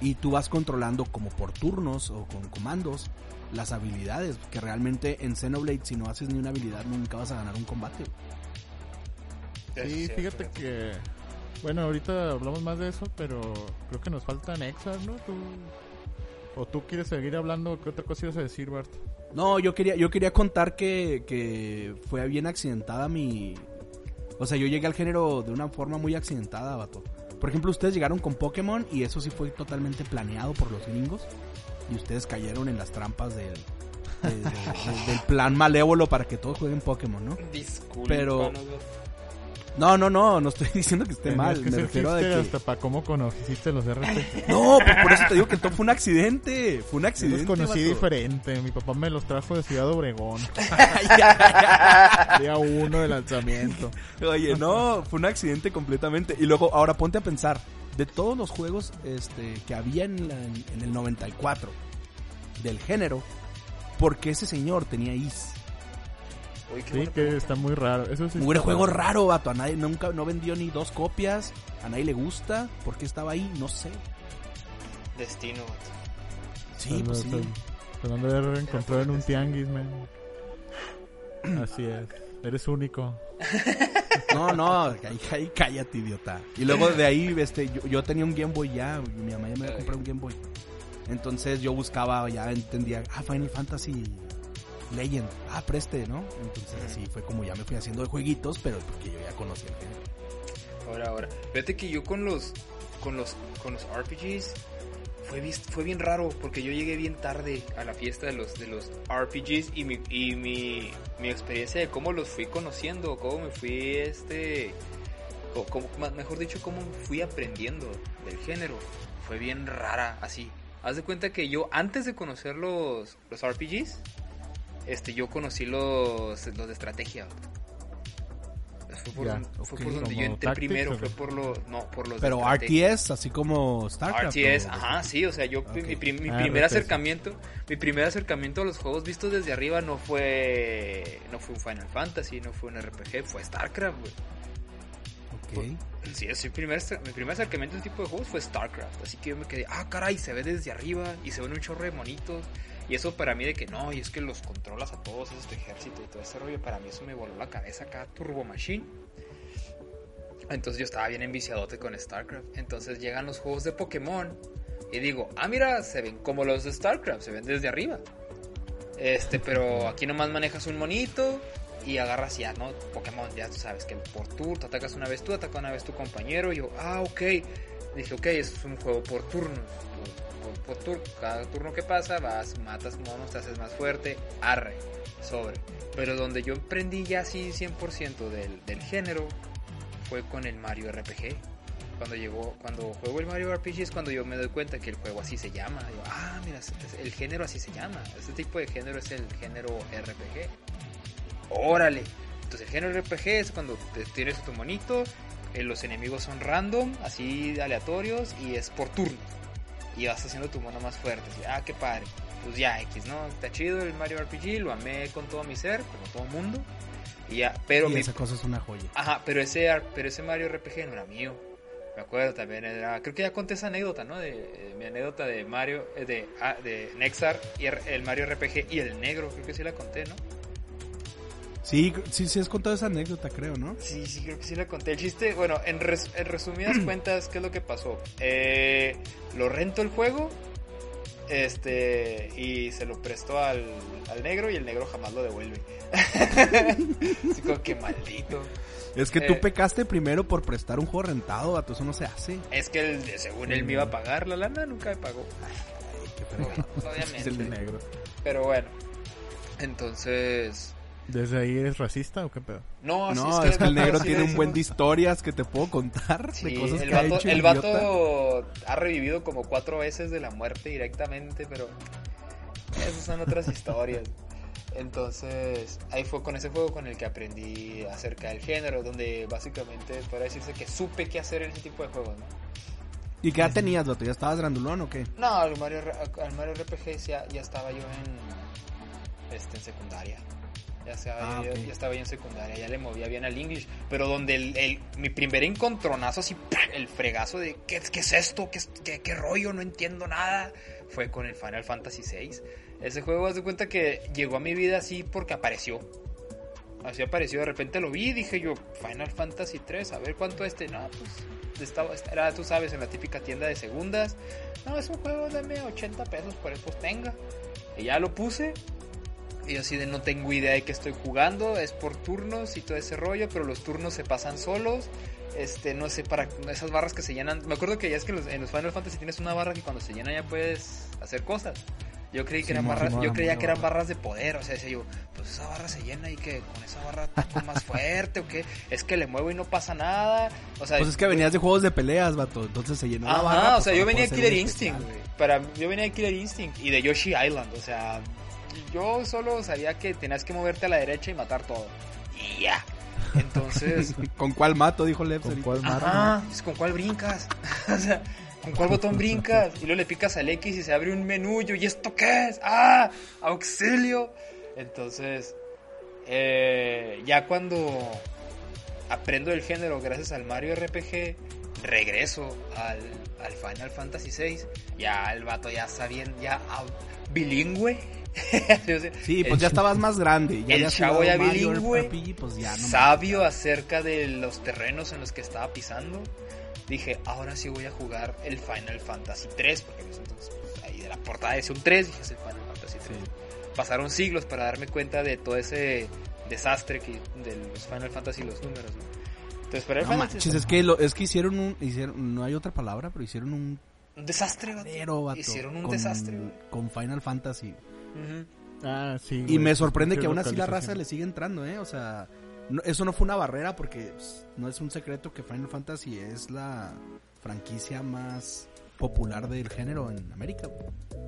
A: Y tú vas controlando como por turnos o con comandos las habilidades, que realmente en Xenoblade si no haces ni una habilidad nunca vas a ganar un combate.
C: Sí, fíjate que. Bueno, ahorita hablamos más de eso, pero creo que nos faltan exas, ¿no? ¿Tú, ¿O tú quieres seguir hablando? ¿Qué otra cosa ibas a decir, Bart?
A: No, yo quería, yo quería contar que, que fue bien accidentada mi... O sea, yo llegué al género de una forma muy accidentada, vato. Por ejemplo, ustedes llegaron con Pokémon y eso sí fue totalmente planeado por los gringos. Y ustedes cayeron en las trampas del, de- de- de- del plan malévolo para que todos jueguen Pokémon, ¿no?
B: Discúlpanos,
A: Pero-. No, no, no, no estoy diciendo que esté mal.
C: que
A: Me refiero a
C: hipster
A: que...
C: hasta para cómo conociste los RP.
A: No, pues por eso te digo que todo fue un accidente. Fue un
C: Yo
A: accidente.
C: los conocí
A: vato.
C: diferente. Mi papá me los trajo de Ciudad Obregón. Día uno de lanzamiento.
A: Oye, no, fue un accidente completamente. Y luego, ahora ponte a pensar, de todos los juegos este, que había en, la- en el 94 del género, ¿por qué ese señor tenía Is?
B: Uy, qué
C: Sí, que
B: pregunta.
C: está muy raro. Eso sí
A: juego raro, vato. A nadie nunca no vendió ni dos copias. A nadie le gusta. ¿Por qué estaba ahí? No sé.
B: Destino, vato.
A: Sí, pues sí.
C: Han de haber encontrado en un tianguis, man. Así es. Eres único.
A: No, no, ahí, ahí cállate, idiota. Y luego de ahí, este, yo, yo tenía un Game Boy ya, mi mamá ya me había comprado un Game Boy. Entonces yo buscaba, ya entendía, ah, Final Fantasy Legend, ah, preste, ¿no? Entonces así fue como ya me fui haciendo de jueguitos, pero porque yo ya conocía el género.
B: Ahora, ahora. Fíjate que yo con los, con los, con los RPGs fue, fue bien raro porque yo llegué bien tarde a la fiesta de los, de los RPGs y mi, y mi, mi experiencia de cómo los fui conociendo, cómo me fui este, o cómo- ma- mejor dicho, cómo fui aprendiendo del género, fue bien rara así. Haz de cuenta que yo antes de conocer los, los RPGs, este, yo conocí los, los de estrategia. Fue por, donde- fue
A: ok.
B: por donde yo
C: ¿Como
B: entré
C: Tactics
B: primero, fue por los, no, por los de
A: Pero
B: estrategia.
A: RTS, así como StarCraft.
B: RTS,
A: o-
B: ajá, sí, o sea, yo mi,
C: Ah,
B: primer
C: RTS.
B: acercamiento, mi primer acercamiento a los juegos vistos desde arriba no fue no fue un Final Fantasy, no fue un RPG, fue StarCraft, güey.
A: Ok.
B: Sí, sí, mi primer, mi primer acercamiento a este tipo de juegos fue StarCraft, así que yo me quedé, ah, caray, se ve desde arriba y se ven un chorro de monitos. Y eso para mí de que no, y es que los controlas a todos, es tu ejército y todo ese rollo, para mí eso me voló la cabeza acá, Turbo Machine. Entonces yo estaba bien enviciadote con StarCraft. Entonces llegan los juegos de Pokémon y digo, ah, mira, se ven como los de StarCraft, se ven desde arriba. Este, pero aquí nomás manejas un monito y agarras ya, ¿no? Pokémon, ya tú sabes que por turno, atacas una vez tú, ataca una vez tu compañero. Y yo, ah, ok. Dije, ok, es un juego por turnos. Por, turno. Cada turno que pasa, vas, matas monos, te haces más fuerte, arre, sobre. Pero donde yo emprendí ya así 100% del, del género fue con el Mario RPG. Cuando llegó, cuando juego el Mario RPG es cuando yo me doy cuenta que el juego así se llama. Digo, ah, mira, el género así se llama. Este tipo de género es el género RPG. Órale. Entonces el género RPG es cuando tienes tu monito, eh, los enemigos son random, así aleatorios y es por turno. Y vas haciendo tu mono más fuerte. así, ah, qué padre. Pues ya, X, ¿no? Está chido el Mario RPG, lo amé con todo mi ser, como todo mundo. Y ya, pero
A: y
B: mi
A: esa cosa es una joya.
B: Ajá, pero ese, pero ese Mario RPG no era mío. Me acuerdo también, era, creo que ya conté esa anécdota, ¿no? De, eh, mi anécdota de Mario, eh, de, ah, de Nexar y el Mario RPG y el negro, creo que sí la conté, ¿no?
A: Sí, sí, sí has contado esa anécdota, creo, ¿no?
B: Sí, sí, creo que sí la conté. El chiste, bueno, en, res- en resumidas cuentas, ¿qué es lo que pasó? Eh, lo rento el juego, este, y se lo prestó al, al negro y el negro jamás lo devuelve. Así como que maldito.
A: Es que tú
B: Eh.
A: pecaste primero por prestar un juego rentado, vato, eso no se hace.
B: Es que según él me iba a pagar la lana, nunca me pagó.
C: Es
B: Obviamente.
C: el negro.
B: Pero bueno. Entonces.
C: ¿Desde ahí eres racista o qué pedo?
B: No,
A: No, es que el negro
B: sí
A: tiene un buen de historias que te puedo contar
B: Sí,
A: de cosas
B: el
A: que ha
B: vato,
A: hecho
B: el
A: idiota.
B: vato ha revivido como cuatro veces de la muerte directamente, pero esas son otras historias. Entonces, ahí fue con ese juego con el que aprendí acerca del género, donde básicamente podría decirse que supe qué hacer en ese tipo de juegos, ¿no?
A: ¿Y qué edad tenías, vato? ¿Ya estabas grandulón o qué?
B: No, al Mario, al Mario RPG ya, ya estaba yo en, este, en secundaria. Ya, estaba,
A: Ah,
B: yo-
A: ok.
B: ya estaba yo en secundaria, ya le movía bien al English. Pero donde el, el- mi primer encontronazo, así, el fregazo de ¿qué, es- qué es esto? ¿Qué, qué, qué rollo? No entiendo nada. Fue con el Final Fantasy VI. Ese juego, haz de cuenta que llegó a mi vida así porque apareció. Así apareció, de repente lo vi y dije yo, Final Fantasy 3, a ver cuánto este. No, pues estaba, era, tú sabes, en la típica tienda de segundas. No, es un juego, dame 80 pesos por eso, pues tenga. Y ya lo puse. Y yo así de no tengo idea de qué estoy jugando, es por turnos y todo ese rollo, pero los turnos se pasan solos. Este, no sé, para esas barras que se llenan. Me acuerdo que ya es que en los, en los Final Fantasy tienes una barra que cuando se llena ya puedes hacer cosas. Yo creí que eran
A: Simón,
B: barras, yo creía que eran
A: barra.
B: barras de poder, o sea, decía yo, pues esa barra se llena y que con esa barra toco más fuerte o qué, es que le muevo y no pasa nada. O sea,
A: Pues es que venías de juegos de peleas, vato, entonces se llenó la
B: Ajá,
A: barra.
B: o
A: pues,
B: sea,
A: para
B: yo venía de Killer Instinct,
A: especial.
B: güey. Para, yo venía de Killer Instinct y de Yoshi Island, o sea, yo solo sabía que tenías que moverte a la derecha y matar todo. Y ya. Entonces,
A: ¿Con cuál mato? Dijo Lev.
C: ¿Con cuál marca?
B: ajá, es con cuál brincas. o sea, ¿con cuál botón brincas? Y luego le picas al X y se abre un menú. Yo, ¿y esto qué es? ¡Ah! ¡Auxilio! Entonces, eh, ya cuando aprendo el género gracias al Mario RPG, regreso al, al Final Fantasy VI. Ya el vato ya sabía, ya ah, bilingüe,
A: Sí, pues
B: el-
A: ya estabas más grande. Ya
B: el chavo ya bilingüe,
A: pues ya no
B: sabio acerca de los terrenos en los que estaba pisando. Dije, ahora sí voy a jugar el Final Fantasy 3, porque pues, entonces pues, ahí de la portada decía un 3, dije es el Final Fantasy 3. Pasaron siglos para darme cuenta de todo ese desastre que, de los Final Fantasy y los números, ¿no? Entonces, pero el
A: No
B: Final
A: manches,
B: Fantasy
A: es que, lo, es que hicieron un... Hicieron, no hay otra palabra, pero hicieron un...
B: un desastre, vato. Hicieron un
A: con-
B: desastre.
A: Con Final Fantasy.
B: Ujú.
C: Ah, sí.
A: Y me sorprende que aún así la raza le sigue entrando, ¿eh? O sea, no- eso no fue una barrera porque pues, no es un secreto que Final Fantasy es la franquicia más popular del género en América.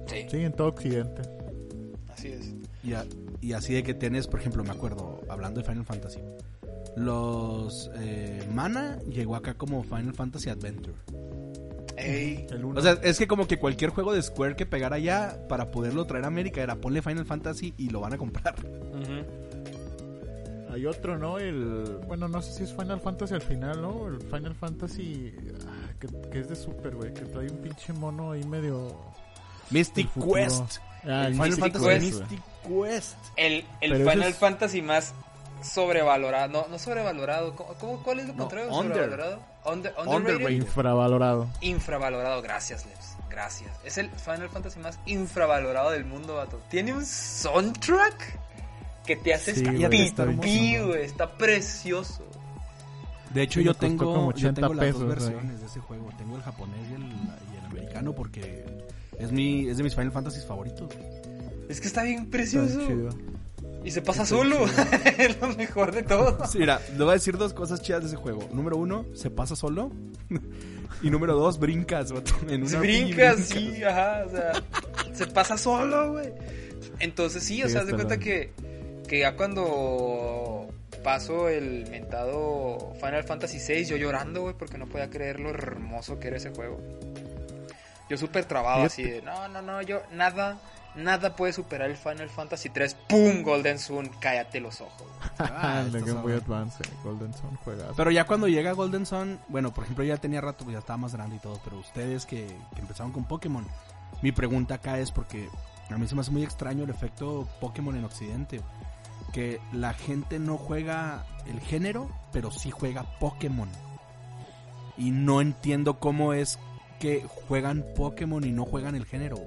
B: Sí,
C: Sí, en todo Occidente.
B: así es.
A: Y, a- y así de que tienes, por ejemplo, me acuerdo, hablando de Final Fantasy, los eh, Mana llegó acá como Final Fantasy Adventure.
B: Ey,
C: El uno.
A: O sea, es que como que cualquier juego de Square que pegara allá para poderlo traer a América era ponle Final Fantasy y lo van a comprar.
C: Hay otro, ¿no? El. Bueno, no sé si es Final Fantasy al final, ¿no? El Final Fantasy. ah, que, que es de Super, güey. Que trae un pinche mono ahí medio.
A: Mystic. Quest.
C: Ah,
B: El
A: Final
B: Mystic
A: Fantasy
B: Quest.
A: Mystic Quest.
B: El, Final
C: es-
B: Fantasy más sobrevalorado. No, no sobrevalorado. ¿Cómo, cómo- cuál es lo
A: No,
B: contrario? de
A: under.
B: ¿Sobrevalorado? Under,
A: Underrated.
B: underrated.
C: Infravalorado.
B: Infravalorado. Gracias, Leps. Gracias. Es el Final Fantasy más infravalorado del mundo, vato. Tiene un soundtrack que te hace
C: Sí,
A: güey,
B: pipí,
A: está.
B: Está precioso.
A: De hecho,
C: Sí,
A: yo tengo,
C: como
A: yo
C: 80
A: tengo las dos
C: pesos,
A: versiones de ese juego. Tengo el japonés y el, y el americano porque es mi es de mis Final Fantasy favoritos.
B: Es que está bien precioso. Y se pasa solo. es lo mejor de todo.
A: Sí, mira, le voy a decir dos cosas chidas de ese juego. Número uno, se pasa solo. y número dos, brincas, vato, en
B: Se
A: una
B: brinca, sí, ajá, o sea, se pasa solo, güey. Entonces sí, o
C: Sí,
B: sea, haz de cuenta que, que ya cuando paso el mentado Final Fantasy VI, yo llorando, güey, porque no podía creer lo hermoso que era ese juego. Yo súper trabado así de, no, no, no, yo, nada, nada puede superar el Final Fantasy 3. ¡Pum! Golden Sun, cállate los ojos.
A: Ah,
C: Boy Advance, eh, Golden Sun juegazo.
A: Pero ya cuando llega Golden Sun, bueno, por ejemplo, ya tenía rato, pues ya estaba más grande y todo, pero ustedes que, que empezaron con Pokémon, mi pregunta acá es porque a mí se me hace muy extraño el efecto Pokémon en Occidente. Que la gente no juega el género, pero sí juega Pokémon. Y no entiendo cómo es que juegan Pokémon y no juegan el género.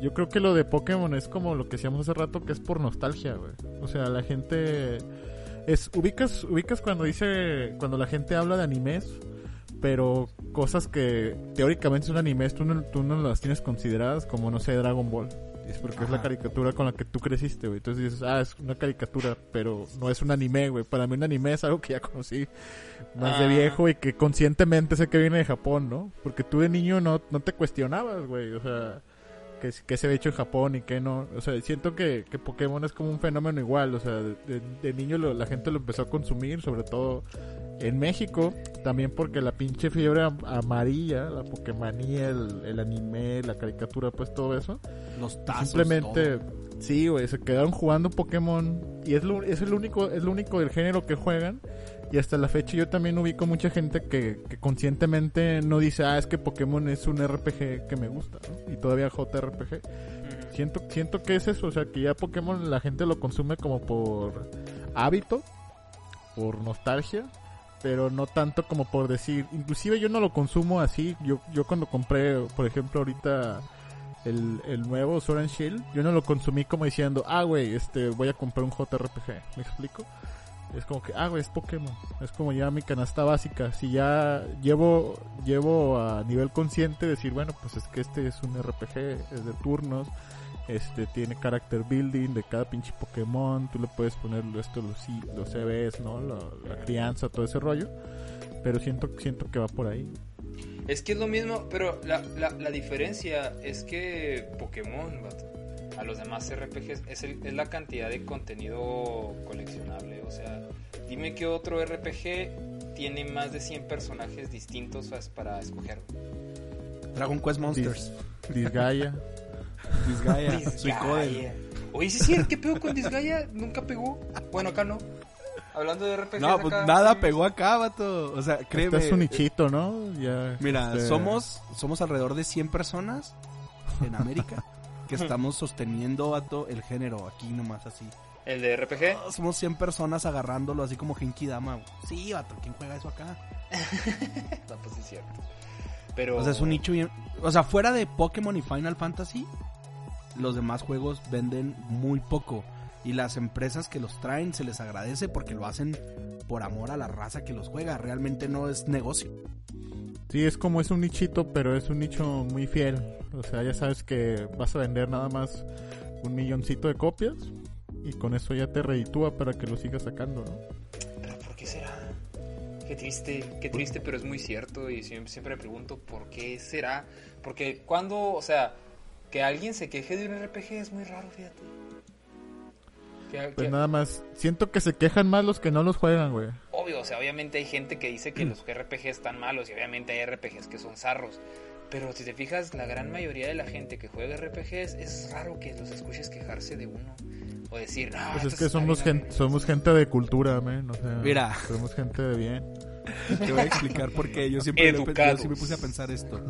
C: Yo creo que lo de Pokémon es como lo que decíamos hace rato, que es por nostalgia, güey. O sea, la gente... es ubicas ubicas cuando dice cuando la gente habla de animes pero cosas que teóricamente son animes tú no, tú no las tienes consideradas como no sé Dragon Ball. Es porque es la caricatura con la que tú creciste güey. Entonces dices ah es una caricatura pero no es un anime güey. Para mí un anime es algo que ya conocí más de
B: Ah.
C: viejo y que conscientemente sé que viene de Japón no porque tú de niño no no te cuestionabas güey. O sea que, que se ve hecho en Japón y que no. O sea, siento que, que Pokémon es como un fenómeno igual. O sea, de, niño lo- la gente lo empezó a consumir, sobre todo en México. También porque la pinche fiebre am- amarilla, la Pokémonía, el, el anime, la caricatura, pues todo eso.
A: Los tazos.
C: Simplemente,
A: todo.
C: sí, güey, se quedaron jugando Pokémon. Y es, lo, es el único es lo único del género que juegan. Y hasta la fecha yo también ubico mucha gente que, que conscientemente no dice, ah, es que Pokémon es un RPG que me gusta, ¿no? Y todavía JRPG. Siento, siento que es eso, o sea, que ya Pokémon la gente lo consume como por hábito, por nostalgia, pero no tanto como por decir, inclusive yo no lo consumo así, yo, yo cuando compré, por ejemplo, ahorita el, el nuevo Sword and Shield, yo no lo consumí como diciendo, ah, güey, este, voy a comprar un JRPG, ¿me explico? Es como que, ah, güey, es Pokémon. Es como ya mi canasta básica. Si ya llevo, llevo a nivel consciente decir, bueno, pues es que este es un RPG, es de turnos, este tiene character building de cada pinche Pokémon, tú le puedes poner esto, los, los EVs, ¿no? La, la crianza, todo ese rollo. Pero siento, siento que va por ahí.
B: Es que es lo mismo, pero la, la, la diferencia es que Pokémon, a los demás RPGs, es, el- es la cantidad de contenido coleccionable. O sea, dime qué otro RPG tiene más de 100 personajes distintos para escoger.
A: Dragon Quest Monsters.
C: Disgaea.
A: Disgaea.
B: Oye, sí, sí, ¿qué pegó con Disgaea? Nunca pegó. Bueno, acá no. Hablando de RPGs.
A: No, pues
B: acá,
A: nada
B: sí.
A: pegó acá, vato. O sea, créeme.
C: Este es un nichito, ¿no? Ya,
A: Mira,
C: este,
A: somos, somos alrededor de 100 personas en América que estamos sosteniendo, vato, el género aquí nomás así.
B: ¿El de RPG?
A: Oh, somos 100 personas agarrándolo así como Genki Dama. Sí, vato, ¿quién juega eso acá?
B: no, pues es cierto. Pero...
A: O sea, es un nicho bien... O sea, fuera de Pokémon y Final Fantasy, los demás juegos venden muy poco. Y las empresas que los traen se les agradece porque lo hacen por amor a la raza que los juega. Realmente no es negocio.
C: Sí, es como es un nichito, pero es un nicho muy fiel. O sea, ya sabes que vas a vender nada más un milloncito de copias y con eso ya te reditúa para que lo sigas sacando, ¿no?
B: Pero ¿por qué será? Qué triste, qué triste, pero es muy cierto y siempre, siempre me pregunto por qué será. Porque cuando, o sea, que alguien se queje de un RPG es muy raro, fíjate.
C: Que, pues nada más, siento que se quejan más los que no los juegan, güey.
B: Obvio, o sea, obviamente hay gente que dice que los RPG están malos y obviamente hay RPGs que son zarros. Pero si te fijas, la gran mayoría de la gente que juega RPGs es raro que los escuches quejarse de uno. O decir, no,
C: pues es que somos gente, somos gente de cultura, man. O sea,
A: Mira.
C: Somos gente de bien.
A: Te voy a explicar por qué. Yo siempre yo sí me puse a pensar esto.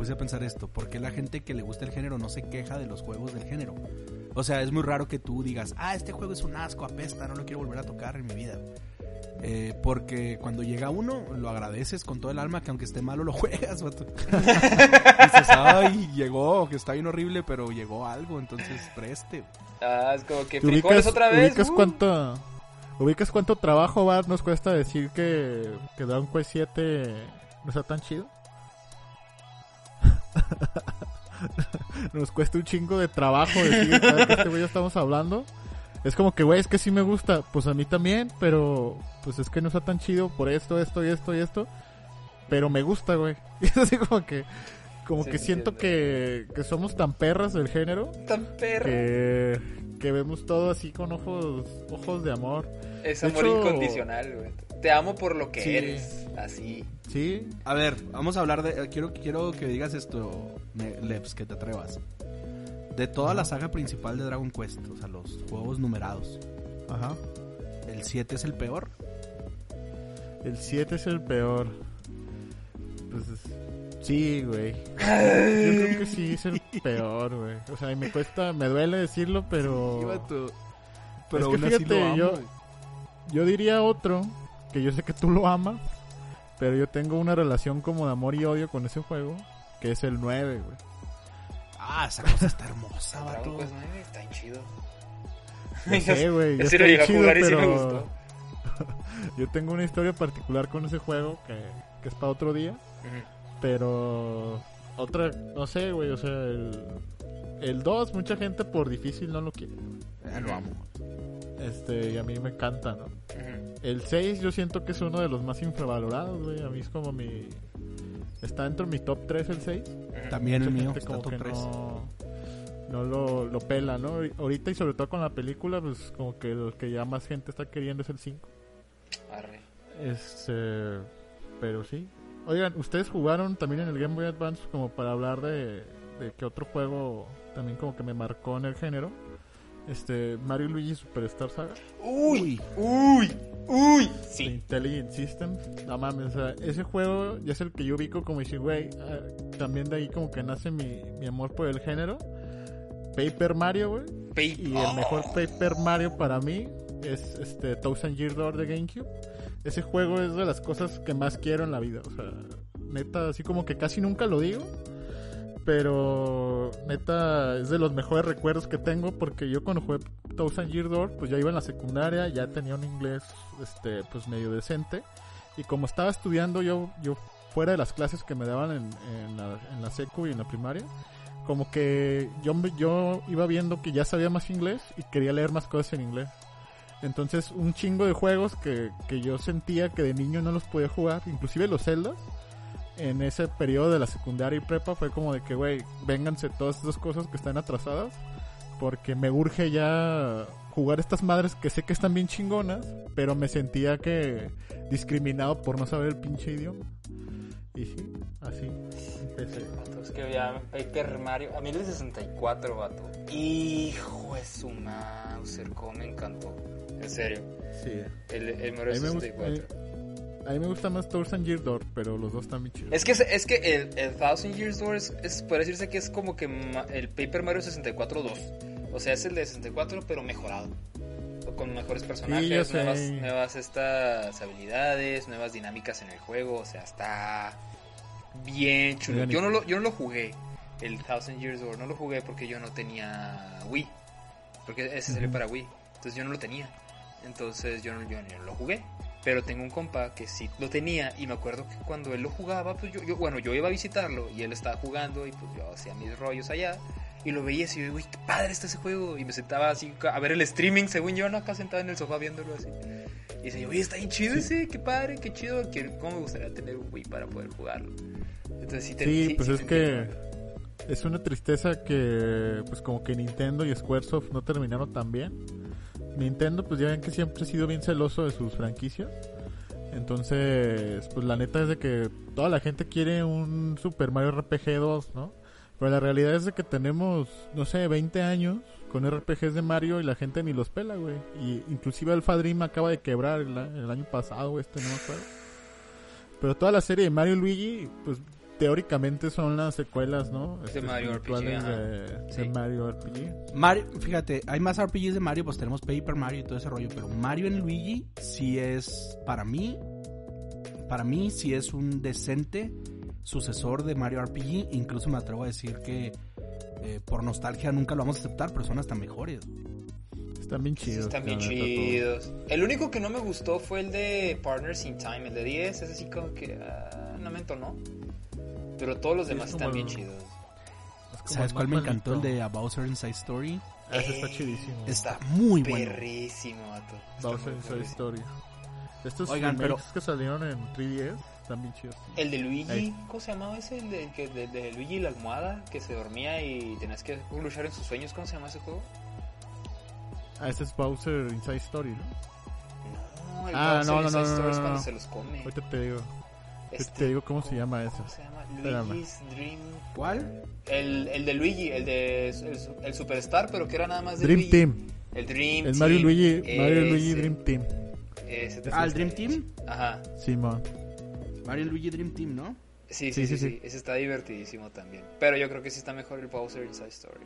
A: Puse a pensar esto. ¿Por qué la gente que le gusta el género no se queja de los juegos del género? O sea, es muy raro que tú digas, ah, este juego es un asco, apesta, no lo quiero volver a tocar en mi vida. Eh, porque cuando llega uno, lo agradeces con todo el alma, que aunque esté malo lo juegas, vato. dices, ay, llegó, que está bien horrible, pero llegó algo, entonces preste.
B: Ah, es como que frijoles otra vez.
C: ¿Ubicas uh. cuánto, ubicas cuánto trabajo va, nos cuesta decir que, que Dragon Quest 7 no está tan chido? nos cuesta un chingo de trabajo decir que este güey estamos hablando. Es como que, güey, es que sí me gusta. Pues a mí también, pero pues es que no está tan chido por esto, esto y esto y esto. Pero me gusta, güey. Y es así como que, como que siento que, que, somos tan perras del género.
B: Tan perras.
C: Que, que, vemos todo así con ojos, ojos de amor.
B: Es amor incondicional, güey. Te amo por lo que eres. Así.
C: Sí.
A: A ver, vamos a hablar de. Quiero, quiero que digas esto, Leps, que te atrevas. De toda la saga principal de Dragon Quest, o sea, los juegos numerados.
C: Ajá.
A: ¿El 7 es el peor?
C: El 7 es el peor. Pues sí, güey. Yo creo que sí es el peor, güey. O sea, me cuesta, me duele decirlo, pero. Pero es que fíjate, yo, yo diría otro, que yo sé que tú lo amas, pero yo tengo una relación como de amor y odio con ese juego, que es el 9, güey.
A: Ah, esa cosa está hermosa, vato.
B: Pues 9 está chido.
C: No sé, güey. Yo sí lo llegué a jugar y sí me gustó. yo tengo una historia particular con ese juego que, que es para otro día. Pero otra, no sé, güey, o sea, el, el 2, mucha gente por difícil no lo quiere.
A: Ya lo amo.
C: Este, y a mí me encanta, ¿no? El 6 yo siento que es uno de los más infravalorados, güey. A mí es como mi... Está dentro de mi top 3 el 6.
A: También el mío, está top 3.
C: No, lo, lo, pela, ¿no? Ahorita y sobre todo con la película, pues como que lo que ya más gente está queriendo es el 5.
B: Arre.
C: Este... Pero sí. Oigan, ¿ustedes jugaron también en el Game Boy Advance como para hablar de, de que otro juego también como que me marcó en el género? Este Mario Luigi Superstar Saga.
B: Uy, uy, uy,
C: sí. Intelligent Systems. No mames, o sea, ese juego ya es el que yo ubico como decir, güey, ah, también de ahí como que nace mi, mi amor por el género. Paper Mario, güey. Y el mejor Paper Mario para mí es este Thousand Year Door de GameCube. Ese juego es de las cosas que más quiero en la vida, o sea, neta, así como que casi nunca lo digo pero neta es de los mejores recuerdos que tengo porque yo cuando jugué Thousand Year Door pues ya iba en la secundaria, ya tenía un inglés este pues medio decente y como estaba estudiando yo yo fuera de las clases que me daban en, en, la, secu y en la primaria como que yo, yo iba viendo que ya sabía más inglés y quería leer más cosas en inglés. Entonces un chingo de juegos que, que yo sentía que de niño no los podía jugar, inclusive los celdas, en ese periodo de la secundaria y prepa fue como de que, güey, vénganse todas estas cosas que están atrasadas. Porque me urge ya jugar estas madres que sé que están bien chingonas, pero me sentía que discriminado por no saber el pinche idioma. Y sí, así empecé.
B: Es que ya Paper Mario, a mí el 64, vato. Hijo de su mouse, cómo me encantó. En serio.
C: Sí.
B: El, el Mario 64.
C: A mí me gusta más Thousand Year Door, pero los dos están bien chidos.
B: Es que, es que el, el Thousand Years Door es, es- puede decirse que es como que ma- el Paper Mario 64 2. O sea, es el de 64 pero mejorado. Con mejores personajes, nuevas, nuevas estas habilidades, nuevas dinámicas en el juego. O sea, está bien chulo. Yo no lo, yo no lo jugué, el Thousand Years Door. No lo jugué porque yo no tenía Wii. Porque ese salió para Wii. Entonces yo no lo tenía. Entonces yo no, yo no lo jugué. Pero tengo un compa que sí lo tenía y me acuerdo que cuando él lo jugaba, pues yo, yo bueno, yo iba a visitarlo y él estaba jugando y pues yo hacía mis rollos allá y lo veía así, uy, qué padre está ese juego y me sentaba así a ver el streaming, según yo, no acá sentado en el sofá viéndolo así. Y decía, oye, está bien chido ese, qué padre, qué chido, que, cómo me gustaría tener un Wii para poder jugarlo. Entonces sí, te,
C: Sí, pues
B: sí
C: es que es una tristeza que pues como que Nintendo y Squaresoft no terminaron tan bien. Nintendo pues ya ven que siempre ha sido bien celoso de sus franquicias. Entonces, pues la neta es de que toda la gente quiere un Super Mario RPG 2, ¿no? Pero la realidad es de que tenemos, no sé, 20 años con RPGs de Mario y la gente ni los pela, güey. Y inclusive Alpha Dream acaba de quebrar el, el año pasado, este no me acuerdo. Pero toda la serie de Mario y Luigi, pues teóricamente son las secuelas, ¿no? Este,
B: Mario RPG,
C: de, de
B: Sí.
C: Mario RPG.
A: Mario, fíjate, hay más RPGs de Mario, pues tenemos Paper Mario y todo ese rollo, pero Mario en Luigi sí es, para mí, para mí sí es un decente sucesor de Mario RPG, incluso me atrevo a decir que eh, por nostalgia nunca lo vamos a aceptar, pero son hasta mejores.
C: Están bien
B: Sí,
C: chidos.
B: están bien chidos. El único que no me gustó fue el de Partners in Time, el de 10, ese sí como que ah, no me entonó. Pero todos los demás
C: es
B: están bien
C: el-
B: chidos.
A: ¿Sabes cuál me encantó? El de A Bowser Inside Story.
C: Ah, ese está
B: Eh,
C: chidísimo.
A: Está muy bueno.
B: Perrísimo, vato.
C: Bowser Inside. Story. Estos
A: Oigan, pero-
C: que salieron en 3DS están bien chidos.
B: El de Luigi,
C: Ahí.
B: ¿cómo se llamaba ese? El de, que- de- de Luigi y la almohada, que se dormía y tenías que luchar en sus sueños. ¿Cómo se llama ese juego?
C: Ah, ese es Bowser Inside Story, ¿no?
B: No, el
C: Ah,
B: Bowser
C: no, no,
B: Inside
C: no, no,
B: Story es
C: no,
B: cuando
C: no.
B: se los come.
C: Ahorita te digo.
B: Este,
C: te digo cómo se llama ese.
B: ¿Cómo se llama? Luigi's Dream...
A: ¿Cuál?
B: El, el de Luigi, el de el, el Superstar, pero que era nada más de
C: Dream
B: Luigi.
C: Team.
B: El Dream
C: El
B: Team.
C: Mario y Luigi, Mario Luigi Dream Team.
B: ese
A: Ah, el Dream Team.
B: Ajá.
C: Simón.
A: Mario y Luigi Dream Team, ¿no?
B: Sí,
C: Sí,
B: sí, sí,
C: sí,
B: sí,
C: sí.
B: Ese está divertidísimo también. Pero yo creo que sí está mejor el Bowser Inside Story.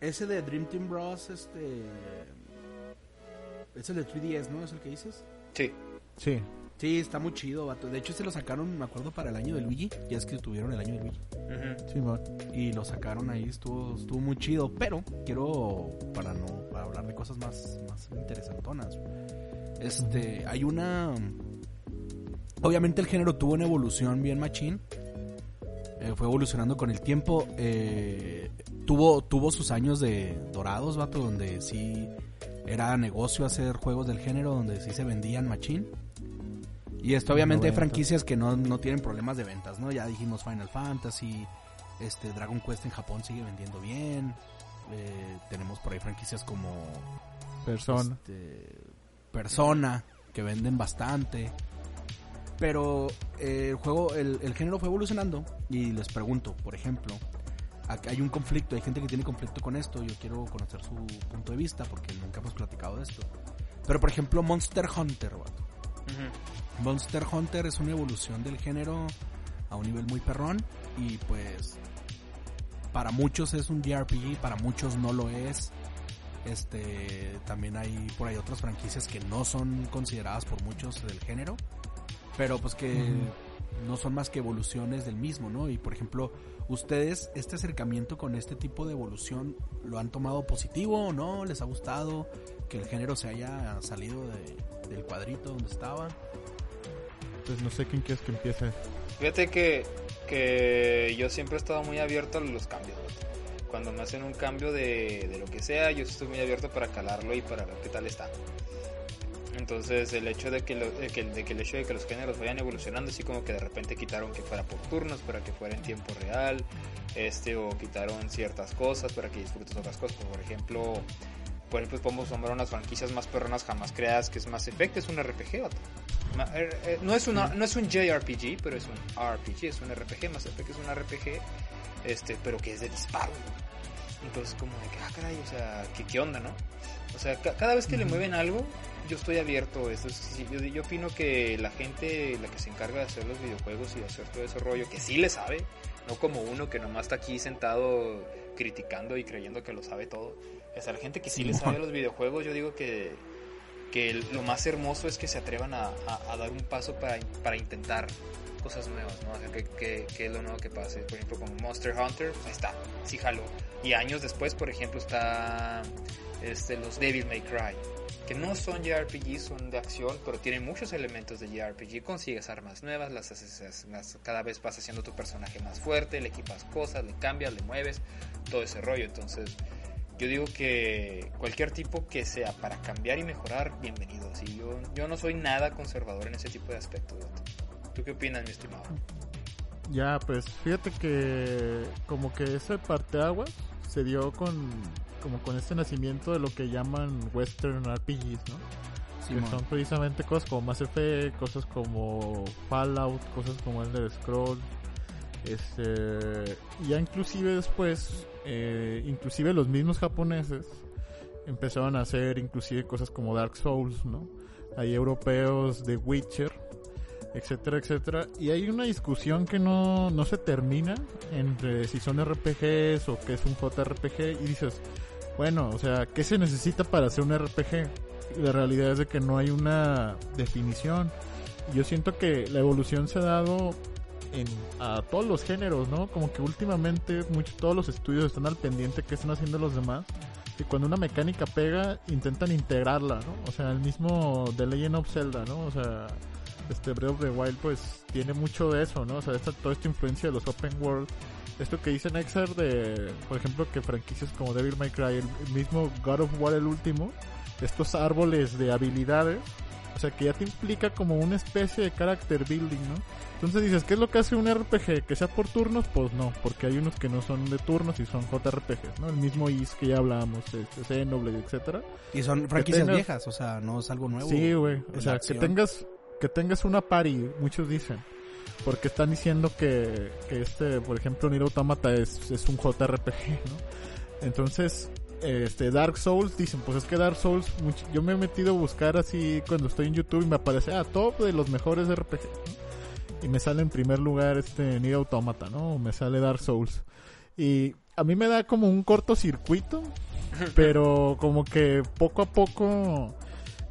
A: Ese de Dream Team Bros, este... Es el de 3DS, ¿no? ¿Es el que dices?
B: Sí.
C: Sí.
A: Sí, está muy chido, vato. De hecho, se lo sacaron, me acuerdo, para el año de Luigi. Ya es que tuvieron el año de Luigi.
B: Ujú.
C: Simón.
A: Y lo sacaron ahí, estuvo, estuvo muy chido. Pero quiero, para no para hablar de cosas más, más interesantonas. Este, hay una... Obviamente el género tuvo una evolución bien machín. Eh, fue evolucionando con el tiempo. eh, tuvo, tuvo sus años de dorados, vato, donde sí era negocio hacer juegos del género, donde sí se vendían machín. Y esto obviamente hay
C: 90.
A: franquicias que no, no tienen problemas de ventas, ¿no? Ya dijimos Final Fantasy, este Dragon Quest en Japón sigue vendiendo bien. eh, tenemos por ahí franquicias como
C: Persona.
A: este, Persona, que venden bastante. Pero eh, el juego, el, el género fue evolucionando. Y les pregunto, por ejemplo, hay un conflicto, hay gente que tiene conflicto con esto. Yo quiero conocer su punto de vista porque nunca hemos platicado de esto. Pero por ejemplo, Monster Hunter, vato. Monster Hunter es una evolución del género a un nivel muy perrón y pues para muchos es un JRPG, para muchos no lo es. Este, también hay por ahí otras franquicias que no son consideradas por muchos del género, pero pues que. No son más que evoluciones del mismo, ¿no? Y por ejemplo, ustedes este acercamiento con este tipo de evolución lo han tomado positivo o no? ¿Les ha gustado que el género se haya salido de- del cuadrito donde estaba?
C: Pues no sé quién quieres que empiece.
B: Fíjate que, que yo siempre he estado muy abierto a los cambios. Cuando me hacen un cambio de, de lo que sea, yo estoy muy abierto para calarlo y para ver qué tal está. Entonces el hecho de que, lo- de que, de que el hecho de que los géneros vayan evolucionando, así como que de repente quitaron que fuera por turnos para que fuera en tiempo real, este o quitaron ciertas cosas para que disfrutes otras cosas, como por ejemplo, por ejemplo podemos nombrar unas franquicias más perronas jamás creadas que es Mass Effect, es un RPG, eh, eh, no es una, no es un JRPG, pero es un RPG, es un RPG, Mass Effect es un RPG, este, pero que es de disparo. Entonces como de que, ah, caray, o sea, ¿qué, qué onda, no? O sea, ca- cada vez que le mueven algo, yo estoy abierto a eso. Es- sí, yo, yo opino que la gente, la que se encarga de hacer los videojuegos y de hacer todo ese rollo, que sí le sabe, no como uno que nomás está aquí sentado criticando y creyendo que lo sabe todo. O sea, la gente que sí le sabe los videojuegos, yo digo que, que lo más hermoso es que se atrevan a, a- a dar un paso para, para intentar cosas nuevas, ¿no? O sea, que, que, que es lo nuevo que pase. Por ejemplo, como Monster Hunter, ahí está, sí jaló. Y años después, por ejemplo, está este, los Devil May Cry, que no son JRPG, son de acción, pero tienen muchos elementos de JRPG. Consigues armas nuevas, las haces, las- cada vez vas haciendo tu personaje más fuerte, le equipas cosas, le cambias, le mueves, todo ese rollo. Entonces, yo digo que cualquier tipo que sea para cambiar y mejorar, bienvenido. Así, yo, yo no soy nada conservador en ese tipo de aspectos. vato. ¿Tú qué opinas, mi estimado?
C: Ya, pues fíjate que como que ese parteaguas se dio con como con este nacimiento de lo que llaman Western RPGs, ¿no? que son precisamente cosas como Mass Effect, cosas como Fallout, cosas como Elder Scroll, este, ya inclusive después, eh, inclusive los mismos japoneses empezaron a hacer inclusive cosas como Dark Souls, ¿no? Hay europeos de Witcher, etcétera, etcétera, y hay una discusión que no, no se termina entre si son RPGs o qué es un JRPG, y dices, bueno, o sea, ¿qué se necesita para hacer un RPG? la realidad es de que no hay una definición. Yo siento que la evolución se ha dado en, a todos los géneros, ¿no? Como que últimamente mucho, todos los estudios están al pendiente que están haciendo los demás. Y cuando una mecánica pega, intentan integrarla, ¿no? O sea, el mismo The Legend of Zelda, ¿no? O sea, este Breath of the Wild pues tiene mucho de eso, ¿no? O sea, esta, toda esta influencia de los open world. Esto que dice Nexar de, por ejemplo, que franquicias como Devil May Cry, el, mismo God of War el último, estos árboles de habilidades, o sea, que ya te implica como una especie de character building, ¿no? Entonces dices, ¿qué es lo que hace un RPG? ¿Que sea por turnos? Pues no, porque hay unos que no son de turnos y son JRPGs, ¿no? El mismo Is que ya hablábamos, este, Xenoblade, etcétera.
A: Y son franquicias
C: tengas-
A: viejas, o sea, no es algo nuevo.
C: Sí, güey. O sea, que tengas, que tengas una party, muchos dicen. Porque están diciendo que, que este, por ejemplo, Nier Automata es, es un JRPG, ¿no? Entonces, este, Dark Souls, dicen, pues es que Dark Souls, much- yo me he metido a buscar así cuando estoy en YouTube y me aparece, ah, top de los mejores RPG, ¿no? Y me sale en primer lugar este Nier Automata, ¿no? Me sale Dark Souls. Y a mí me da como un cortocircuito, pero como que poco a poco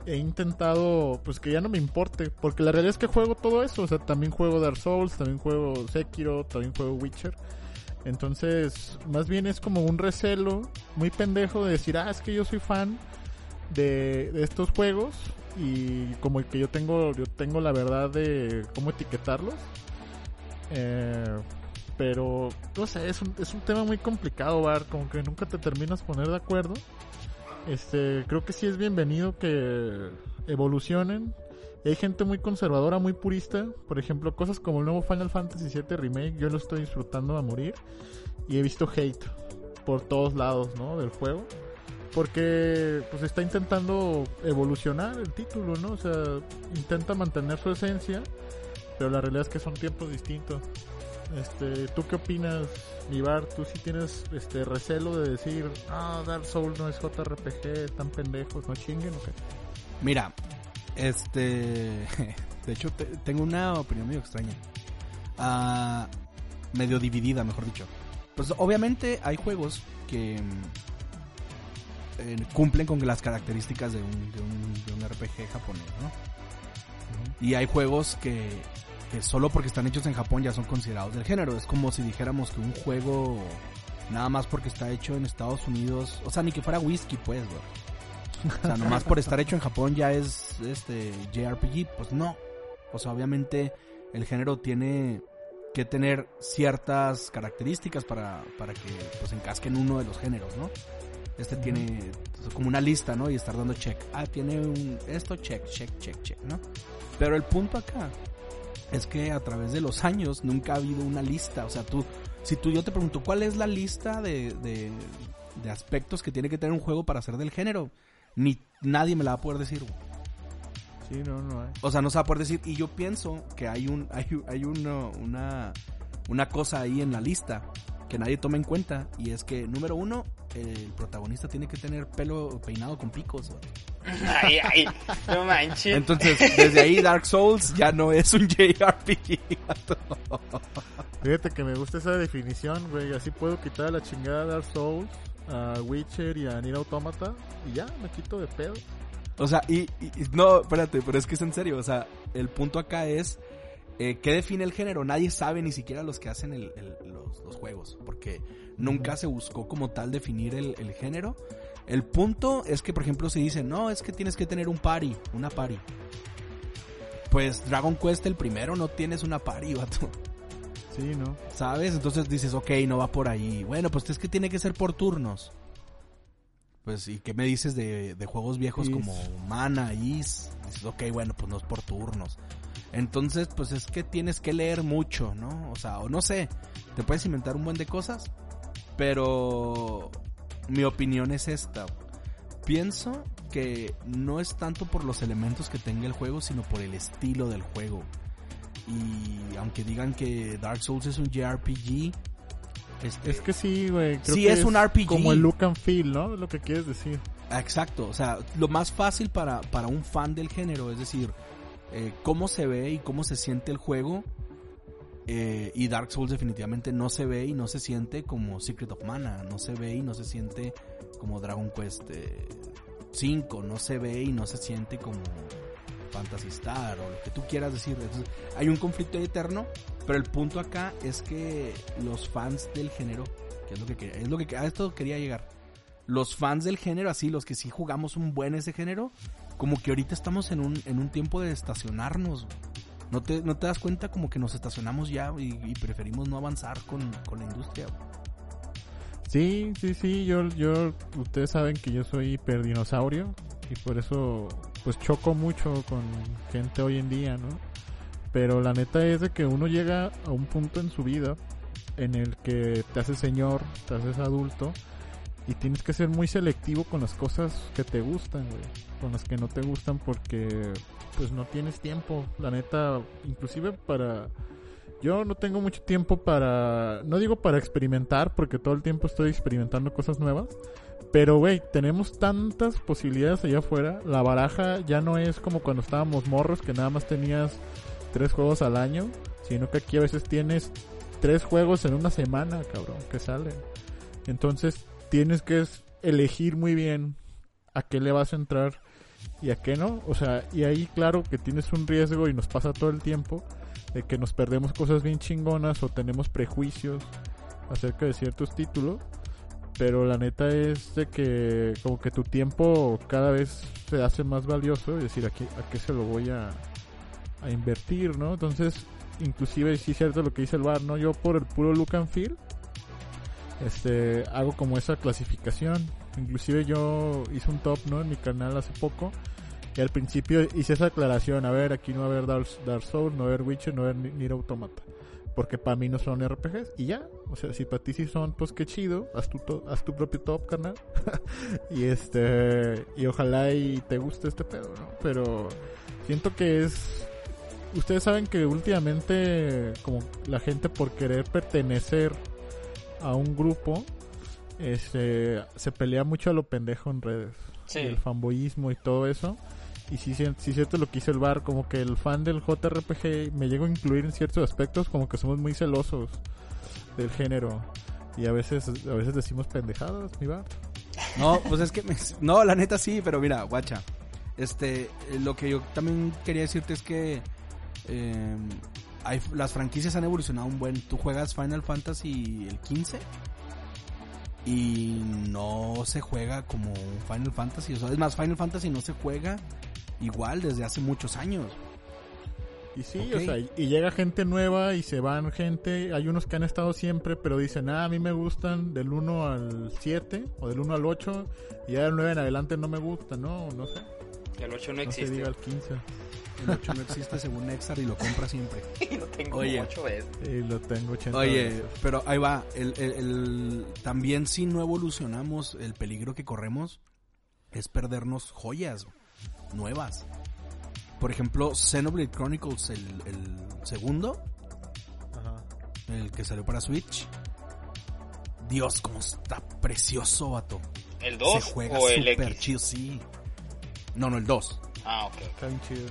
C: he intentado pues que ya no me importe porque la realidad es que juego todo eso o sea también juego Dark Souls también juego Sekiro también juego Witcher. Entonces más bien es como un recelo muy pendejo de decir ah es que yo soy fan de, estos juegos y como que yo tengo yo tengo la verdad de cómo etiquetarlos eh, pero no sé es un, es un tema muy complicado Bar como que nunca te terminas poner de acuerdo este, creo que sí es bienvenido que evolucionen. Hay gente muy conservadora, muy purista. Por ejemplo, cosas como el nuevo Final Fantasy VII Remake, yo lo estoy disfrutando a morir. Y he visto hate por todos lados, ¿no? Del juego. Porque, pues está intentando evolucionar el título, ¿no? O sea, intenta mantener su esencia. Pero la realidad es que son tiempos distintos. Este, ¿tú qué opinas, Vivar? ¿Tú sí tienes este recelo de decir, ah, Dark Souls no es JRPG, tan pendejos, no chinguen o qué?
A: Mira, este. De hecho, te- tengo una opinión medio extraña. Ah, medio dividida, mejor dicho. Pues obviamente hay juegos que mm, eh, cumplen con las características de un, de un, de un RPG japonés, ¿no? Y hay juegos que, que solo porque están hechos en Japón ya son considerados del género. Es como si dijéramos que un juego, nada más porque está hecho en Estados Unidos, o sea, ni que fuera whisky, pues, güey. O sea, nomás por estar hecho en Japón ya es este JRPG, pues no. O sea, obviamente el género tiene que tener ciertas características para, para que pues encasque en uno de los géneros, ¿no? Este tiene pues, como una lista, ¿no? Y estar dando check. Ah, tiene un esto check, check, check, check, ¿no? Pero el punto acá es que a través de los años nunca ha habido una lista. O sea, tú, si tú yo te pregunto, ¿cuál es la lista de, de, de aspectos que tiene que tener un juego para ser del género? Ni nadie me la va a poder decir. güey.
C: Sí, no, no hay.
A: O sea, no se va a poder decir. Y yo pienso que hay un, hay, hay uno- una, una cosa ahí en la lista que nadie toma en cuenta. Y es que, número uno, el protagonista tiene que tener pelo peinado con picos.
B: Ay, ay, no manches.
A: Entonces, desde ahí Dark Souls ya no es un JRPG.
C: Fíjate que me gusta esa definición, güey. Así puedo quitar a la chingada Dark Souls, a Witcher y a Nier Automata. Y ya, me quito de pedo.
A: O sea, y, y- y- no, espérate, pero es que es en serio. O sea, el punto acá es eh, qué define el género. Nadie sabe, ni siquiera los que hacen el- el- los, los juegos, porque nunca se buscó como tal definir el, el género. El punto es que, por ejemplo, si dicen, no, es que tienes que tener un party, una party. Pues Dragon Quest, el primero, no tienes una party, vato.
C: Sí, ¿no?
A: ¿Sabes? Entonces dices, ok, no va por ahí. Bueno, pues es que tiene que ser por turnos. Pues, ¿y qué me dices de, de juegos viejos
C: Is.
A: como Mana, Is? Dices, ok, bueno, pues no es por turnos. Entonces, pues es que tienes que leer mucho, ¿no? O sea, o no sé, te puedes inventar un buen de cosas, pero mi opinión es esta. Pienso que no es tanto por los elementos que tenga el juego, sino por el estilo del juego. Y aunque digan que Dark Souls es un JRPG, este,
C: Es que sí, güey. creo
A: Sí,
C: que
A: es un RPG.
C: Como el look and feel, ¿no? Es lo que quieres decir.
A: Exacto, o sea, lo más fácil para, para un fan del género, es decir, eh, cómo se ve y cómo se siente el juego. Eh, y Dark Souls definitivamente no se ve y no se siente como Secret of Mana, no se ve y no se siente como Dragon Quest eh, 5, no se ve y no se siente como Fantasy Star o lo que tú quieras decir. Hay un conflicto eterno, pero el punto acá es que los fans del género, que es lo que es lo que a esto quería llegar los fans del género, así, los que sí jugamos un buen ese género, como que ahorita estamos en un, en un tiempo de estacionarnos. ¿No te, ¿No te das cuenta como que nos estacionamos ya y, preferimos no avanzar con, con la industria?
C: Sí, sí, sí. Yo, yo, ustedes saben que yo soy hiperdinosaurio. Y por eso, pues choco mucho con gente hoy en día, ¿no? Pero la neta es de que uno llega a un punto en su vida en el que te haces señor, te haces adulto y tienes que ser muy selectivo con las cosas que te gustan, güey. Con las que no te gustan porque pues no tienes tiempo. La neta, inclusive para... Yo no tengo mucho tiempo para... No digo para experimentar porque todo el tiempo estoy experimentando cosas nuevas. Pero, güey, tenemos tantas posibilidades allá afuera. La baraja ya no es como cuando estábamos morros que nada más tenías tres juegos al año. Sino que aquí a veces tienes tres juegos en una semana, cabrón, que salen. Entonces tienes que elegir muy bien a qué le vas a entrar y a qué no. O sea, y ahí claro que tienes un riesgo y nos pasa todo el tiempo de que nos perdemos cosas bien chingonas o tenemos prejuicios acerca de ciertos títulos. Pero la neta es de que como que tu tiempo cada vez se hace más valioso y decir a qué, a qué se lo voy a, a invertir, ¿no? Entonces, inclusive sí es cierto lo que dice el bar, ¿no? Yo por el puro look and feel, este, hago como esa clasificación. Inclusive yo hice un top, ¿no? En mi canal hace poco. Y al principio hice esa aclaración, a ver, aquí no va a haber Dark, Dark Souls, no va a haber Witcher, no va a haber Ni- Nier Automata. Porque para mí no son RPGs. Y ya, o sea, si para ti sí son, pues qué chido, haz tu, to- haz tu propio top, canal. y este, y ojalá y te guste este pedo, ¿no? Pero siento que es ustedes saben que últimamente como la gente por querer pertenecer a un grupo este, se pelea mucho a lo pendejo en redes
B: Sí.
C: El fanboyismo y todo eso y sí, sí, cierto lo que hizo el bar como que el fan del JRPG me llego a incluir en ciertos aspectos como que somos muy celosos del género y a veces a veces decimos pendejadas mi bar
A: No, pues es que... me- no, la neta sí, pero mira, guacha. Este, eh, lo que yo también quería decirte es que... eh, hay, las franquicias han evolucionado un buen. Tú juegas Final Fantasy el 15 y no se juega como un Final Fantasy. O sea, es más, Final Fantasy no se juega igual desde hace muchos años.
C: Y sí,
A: Ok.
C: o sea, y llega gente nueva y se van gente, hay unos que han estado siempre, pero dicen, ah, a mí me gustan del 1 al 7 o del 1 al 8 y ya del 9 en adelante no me gustan, no, no sé,
B: El 8 no
C: no se
B: existe.
C: diga el 15.
A: El 8 no existe según Nexar y lo compra siempre.
B: Y lo tengo
A: Oye.
B: 8 veces.
C: Y lo tengo 80
A: Oye,
C: veces.
A: pero ahí va. El, el- el- también si no evolucionamos, el peligro que corremos es perdernos joyas nuevas. Por ejemplo, Xenoblade Chronicles, el, el segundo,
C: Ajá.
A: el que salió para Switch. Dios, cómo está precioso, vato.
B: ¿El
A: Se
B: 2
A: juega
B: o el X?
A: chido, sí. No, no, el 2.
B: Ah, ok.
C: Está bien chido.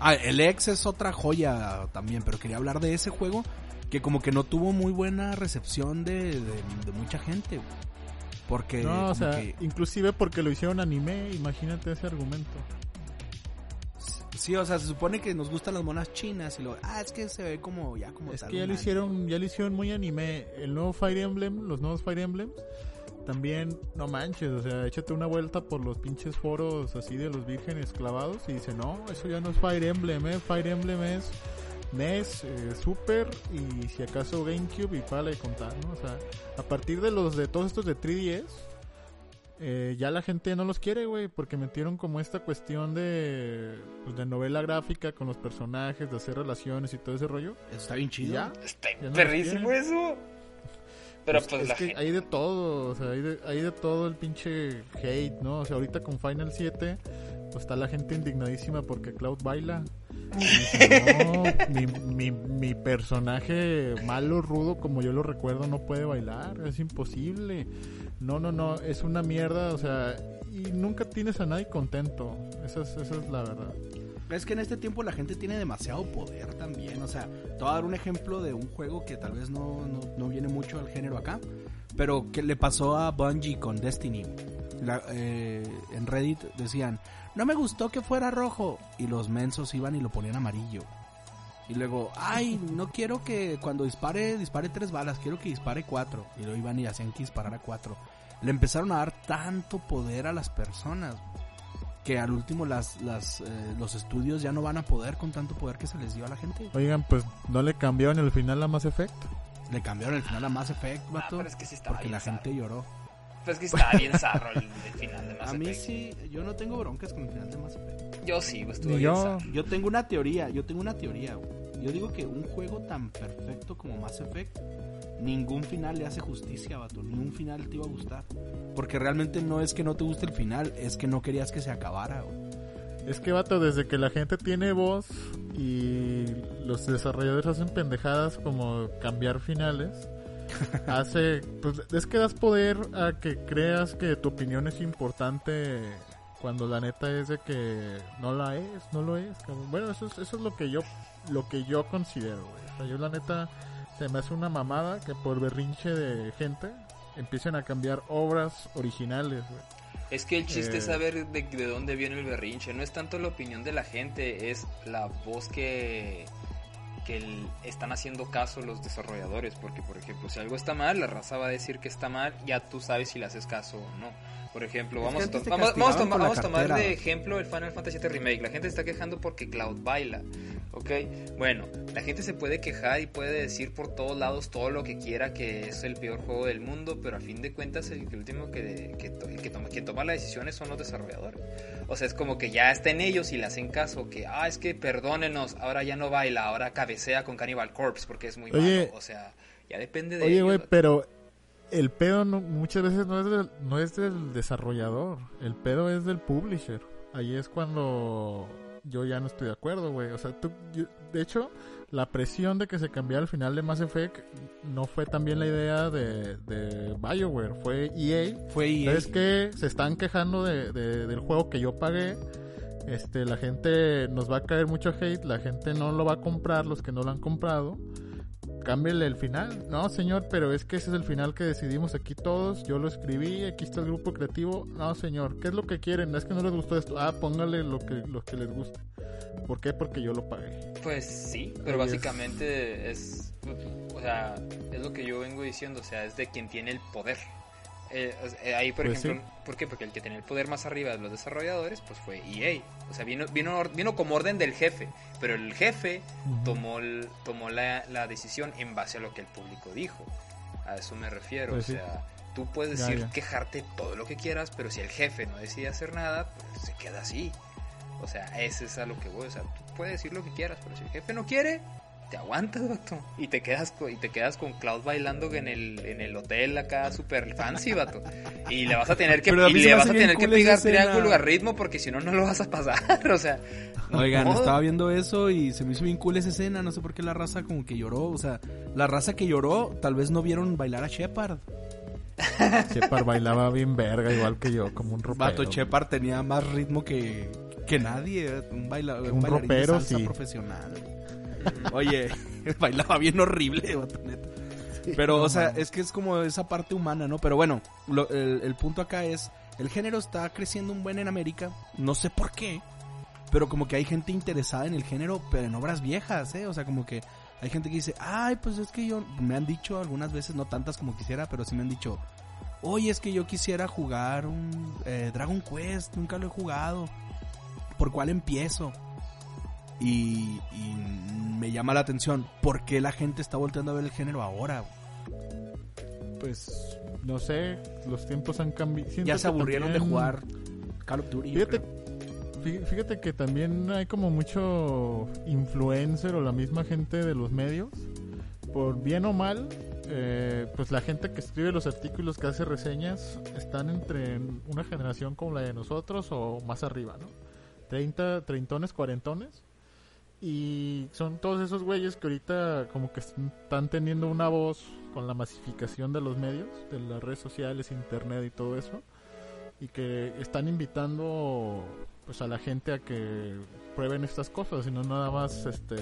A: Ah, el X es otra joya también, pero quería hablar de ese juego que como que no tuvo muy buena recepción de, de, de mucha gente. güey. Porque
C: No, o sea,
A: que-
C: inclusive porque lo hicieron anime, imagínate ese argumento.
A: sí, o sea, se supone que nos gustan las monas chinas y lo, ah, es que se ve como ya como
C: Es
A: tal
C: que ya lo hicieron, ya lo hicieron muy anime. El nuevo Fire Emblem, los nuevos Fire Emblems, también, no manches, o sea, échate una vuelta por los pinches foros así de los vírgenes clavados y dice, no, eso ya no es Fire Emblem, eh, Fire Emblem es NES, eh, Super y si acaso GameCube y para de contar, ¿no? O sea, a partir de los de todos estos de 3DS, eh, ya la gente no los quiere, güey, porque metieron como esta cuestión de, pues, de novela gráfica con los personajes, de hacer relaciones y todo ese rollo.
A: Eso está bien chido.
C: ya,
B: Está
C: Ya no
B: perrísimo eso. Pero
C: pues,
B: pues,
C: es
B: la
C: que
B: gente...
C: hay de todo, o sea, hay de, hay de todo el pinche hate, ¿no? O sea, ahorita con Final 7, pues está la gente indignadísima porque Cloud baila. Y dice, no, mi, mi, mi personaje malo, rudo, como yo lo recuerdo, no puede bailar, es imposible. No, no, no, es una mierda, o sea, y nunca tienes a nadie contento. Esa es, esa es la verdad.
A: Es que en este tiempo la gente tiene demasiado poder también. O sea, te voy a dar un ejemplo de un juego que tal vez no, no, no viene mucho al género acá. Pero que le pasó a Bungie con Destiny. Eh, en Reddit decían, no me gustó que fuera rojo. Y los mensos iban y lo ponían amarillo. Y luego, ay, no quiero que cuando dispare, dispare tres balas, quiero que dispare cuatro. Y luego iban y hacían que disparara cuatro. Le empezaron a dar tanto poder a las personas que al último las, las, eh, los estudios ya no van a poder con tanto poder que se les dio a la gente.
C: Oigan, pues no le cambiaron el final a Mass Effect.
A: Le cambiaron el final a Mass Effect,
B: Ah,
A: vato,
B: pero es que sí estaba
A: porque
B: bien
A: la
B: zarro.
A: gente lloró.
B: Pues es que estaba bien zarro el, el final de Mass
A: A mí
B: Effect.
A: sí, yo no tengo broncas con el final de Mass Effect.
B: Yo sí, pues, bien
C: yo.
A: Yo tengo una teoría, yo tengo una teoría. güey. Yo digo que un juego tan perfecto como Mass Effect, ningún final le hace justicia, vato. Ningún final te iba a gustar. Porque realmente no es que no te guste el final, es que no querías que se acabara, güey.
C: Es que, vato, desde que la gente tiene voz y los desarrolladores hacen pendejadas como cambiar finales, hace. Pues es que das poder a que creas que tu opinión es importante cuando la neta es de que no la es, no lo es. Bueno, eso es, eso es lo que yo lo que yo considero, güey. O sea, yo la neta se me hace una mamada que por berrinche de gente empiecen a cambiar obras originales, güey.
B: Es que el chiste
C: Eh.
B: es saber de, de dónde viene el berrinche. No es tanto la opinión de la gente, es la voz que, que el- están haciendo caso los desarrolladores. Porque, por ejemplo, si algo está mal, la raza va a decir que está mal, ya tú sabes si le haces caso o no. Por ejemplo, vamos, a, to- vamos, vamos toma- vamos a tomar de ejemplo el Final Fantasy VII Remake. La gente se está quejando porque Cloud baila. ¿Ok? Bueno, la gente se puede quejar y puede decir por todos lados todo lo que quiera que es el peor juego del mundo, pero a fin de cuentas el, último que, que, to- el que toma, quien toma las decisiones son los desarrolladores. O sea, es como que ya está en ellos y le hacen caso, que, ah, es que perdónenos, ahora ya no baila, ahora cabecea con Cannibal Corpse porque es muy
C: Oye.
B: malo. O sea, ya depende de
C: Oye,
B: ellos.
C: güey, pero el pedo no- muchas veces no es, del, no es del desarrollador, el pedo es del publisher. Ahí es cuando yo ya no estoy de acuerdo, güey. O sea, tú, yo- de hecho, la presión de que se cambiara el final de Mass Effect no fue también la idea de, de BioWare, fue EA.
A: Fue EA.
C: ¿Sabes qué? Se están quejando de, de- del juego que yo pagué. Este, la gente nos va a caer mucho hate, la gente no lo va a comprar, los que no lo han comprado. Cámbiale el final. No, señor, pero es que ese es el final que decidimos aquí todos. Yo lo escribí, aquí está el grupo creativo. No, señor, ¿qué es lo que quieren? Es que no les gustó esto. Ah, póngale lo que, lo que les guste. ¿Por qué? Porque yo lo pagué.
B: Pues sí, pero
C: Ahí es.
B: básicamente es, o sea, es lo que yo vengo diciendo, o sea, es de quien tiene el poder. Eh, eh, ahí, por
C: Pues
B: ejemplo, ¿por qué? Porque el que tenía el poder más arriba de los desarrolladores, pues fue EA. O sea, vino, vino, vino como orden del jefe, pero el jefe tomó, el- tomó la, la decisión en base a lo que el público dijo. A eso me refiero,
C: Pues
B: o
C: sí.
B: sea, tú puedes
C: Ya,
B: decir,
C: ya.
B: quejarte todo lo que quieras, pero si el jefe no decide hacer nada, pues se queda así. O sea, ese es a lo que voy. O sea, tú puedes decir lo que quieras, pero si el jefe no quiere, te aguantas, vato. Y te quedas con, y te quedas con Cloud bailando en el, en el hotel acá super fancy, vato. Y le vas a tener que,
A: a
B: y le vas a tener que
A: cool
B: pegar triángulo a ritmo porque si no, no lo vas a pasar. O sea,
A: Oigan, estaba viendo eso y se me hizo bien cool esa escena. No sé por qué la raza como que lloró. O sea, la raza que lloró tal vez no vieron bailar a Shepard.
C: Shepard bailaba bien verga, igual que yo, como un ropero.
A: Vato Shepard tenía más ritmo que, que nadie. Un, baila,
C: Un
A: de
C: ropero,
A: salsa
C: sí.
A: profesional. Oye, bailaba bien horrible, neta. Pero, o sea, es que es como esa parte humana, ¿no? Pero bueno, lo- el, el punto acá es, el género está creciendo un buen en América, no sé por qué, pero como que hay gente interesada en el género, pero en obras viejas, ¿eh? O sea, como que hay gente que dice, ay, pues es que yo, me han dicho algunas veces, no tantas como quisiera, pero sí me han dicho, oye, es que yo quisiera jugar un eh, Dragon Quest, nunca lo he jugado, ¿por cuál empiezo? Y, y me llama la atención, ¿por qué la gente está volteando a ver el género ahora?
C: Pues, no sé, los tiempos han cambiado.
A: Ya se aburrieron de jugar Call of Duty. yo
C: Fíjate, fíjate que también hay como mucho influencer o la misma gente de los medios, por bien o mal, eh, pues la gente que escribe los artículos que hace reseñas están entre una generación como la de nosotros o más arriba, ¿no? 30, treintones, cuarentones. Y son todos esos güeyes que ahorita como que están teniendo una voz con la masificación de los medios, de las redes sociales, internet y todo eso. Y que están invitando pues a la gente a que prueben estas cosas y no nada más este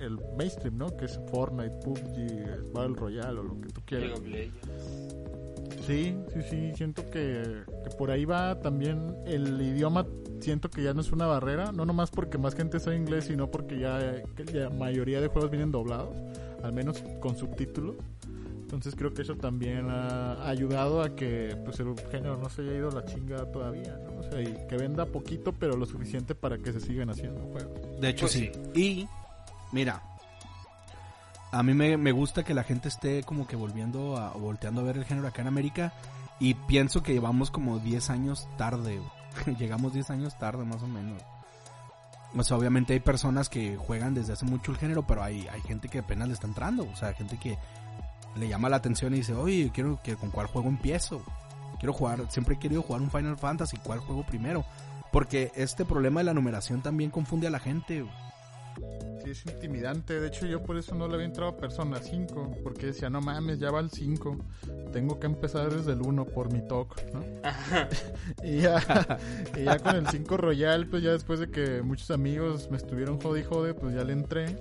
C: el mainstream, ¿no? Que es Fortnite, PUBG, Battle Royale o lo que tú quieras. Sí, sí, sí, siento que, que por ahí va también el idioma, siento que ya no es una barrera, no nomás porque más gente sabe inglés, sino porque ya que la mayoría de juegos vienen doblados, al menos con subtítulos. Entonces creo que eso también ha ayudado a que pues el género no se haya ido a la chinga todavía, ¿no? O sea, y que venda poquito, pero lo suficiente para que se sigan haciendo juegos.
A: De hecho,
B: Pues
A: sí. Y, mira, a mí me, me gusta que la gente esté como que volviendo a, volteando a ver el género acá en América. Y pienso que llevamos como 10 años tarde. Llegamos 10 años tarde, más o menos. O sea, obviamente hay personas que juegan desde hace mucho el género, pero hay, hay gente que apenas le está entrando. O sea, gente que le llama la atención y dice, oye, quiero que con cuál juego empiezo. Quiero jugar, siempre he querido jugar un Final Fantasy, ¿cuál juego primero? Porque este problema de la numeración también confunde a la gente.
C: Sí, es intimidante. De hecho, yo por eso no le había entrado a Persona 5. Porque decía, no mames, ya va el 5. Tengo que empezar desde el 1 por mi talk, ¿no? y, ya, y ya con el 5 Royal, pues ya después de que muchos amigos me estuvieron jode y jode, pues ya le entré.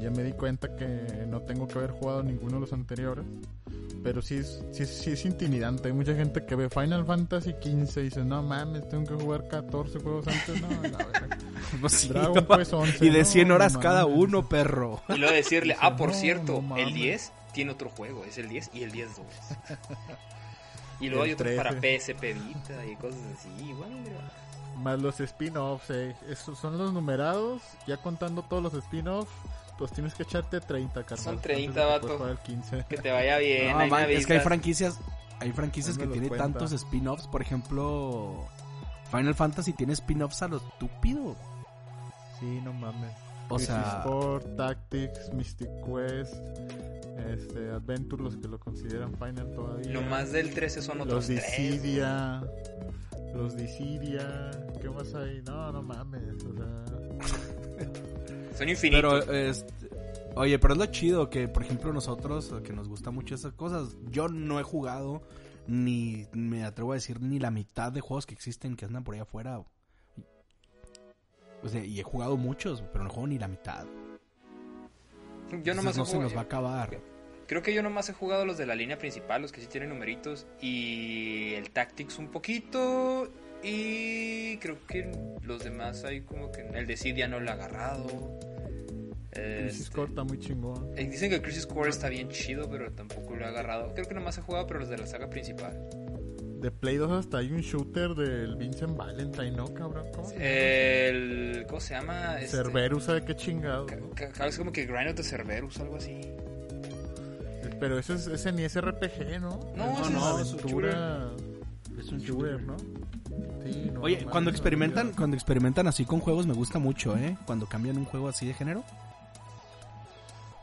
C: Ya me di cuenta que no tengo que haber jugado ninguno de los anteriores. Pero sí es, sí, es- sí es intimidante. Hay mucha gente que ve Final Fantasy 15 y dice, no mames, tengo que jugar 14 juegos antes. No, la verdad.
A: Pues sí,
C: Dragon Quest 11.
A: y de
C: no,
A: 100 horas
C: no
A: cada
C: mames.
A: uno, perro.
B: Y luego decirle, ah, por
C: no,
B: cierto,
C: no
B: el
C: mames.
B: 10 tiene otro juego, es el 10 y el 10 2. y luego
C: El
B: hay otros para
C: 13.
B: PSP Vita y cosas así. Bueno.
C: Más los spin-offs, eh. Esos son los numerados. Ya contando todos los spin-offs, pues tienes que echarte 30, carnal.
B: Son
C: antes
B: 30,
C: de que
B: vato.
C: puedas jugar el 15.
B: Que te vaya bien.
A: No, man, es que hay franquicias, hay franquicias que tienen
C: cuenta.
A: tantos spin-offs. Por ejemplo, Final Fantasy tiene spin-offs a lo estúpido.
C: Sí, no mames.
A: O
C: Crisis
A: sea,
C: Core, Tactics, Mystic Quest, este, Adventure, los que lo consideran Final todavía.
B: Nomás del 13 son otros
C: Los
B: 3.
C: Dissidia. Los Dissidia. ¿Qué más hay? No, no mames. O sea.
B: Son infinitos.
A: pero este, oye, pero es lo chido que, por ejemplo, nosotros que nos gusta mucho esas cosas, yo no he jugado ni me atrevo a decir ni la mitad de juegos que existen que andan por ahí afuera. O sea, y he jugado muchos, pero no juego ni la mitad.
B: yo nomás
A: Entonces no se nos va a acabar.
B: Creo que yo nomás he jugado los de la línea principal, los que sí tienen numeritos, y el Tactics un poquito, y creo que los demás hay como que el de ya no lo he agarrado.
C: Crisis
B: Este,
C: Core está muy chingón.
B: eh, dicen que el Crisis Core está bien chido, pero tampoco lo he agarrado. Creo que nomás he jugado, pero los de la saga principal.
C: De Play 2 hasta hay un shooter del Vincent Valentine, ¿no, cabrón? ¿Cómo se llama?
B: El. ¿Cómo se llama? Este,
C: Cerberus, ¿sabe qué chingado? no?
B: Es como que Grind of the Cerberus, algo así.
C: Pero eso es, ese ni es RPG, ¿no?
B: No,
C: una
A: es un
C: aventura.
A: Es un
C: shooter, ¿no? Sí, no,
A: Oye,
C: no
A: cuando experimentan,
C: no.
A: cuando experimentan así con juegos me gusta mucho, ¿eh? Cuando cambian un juego así de género.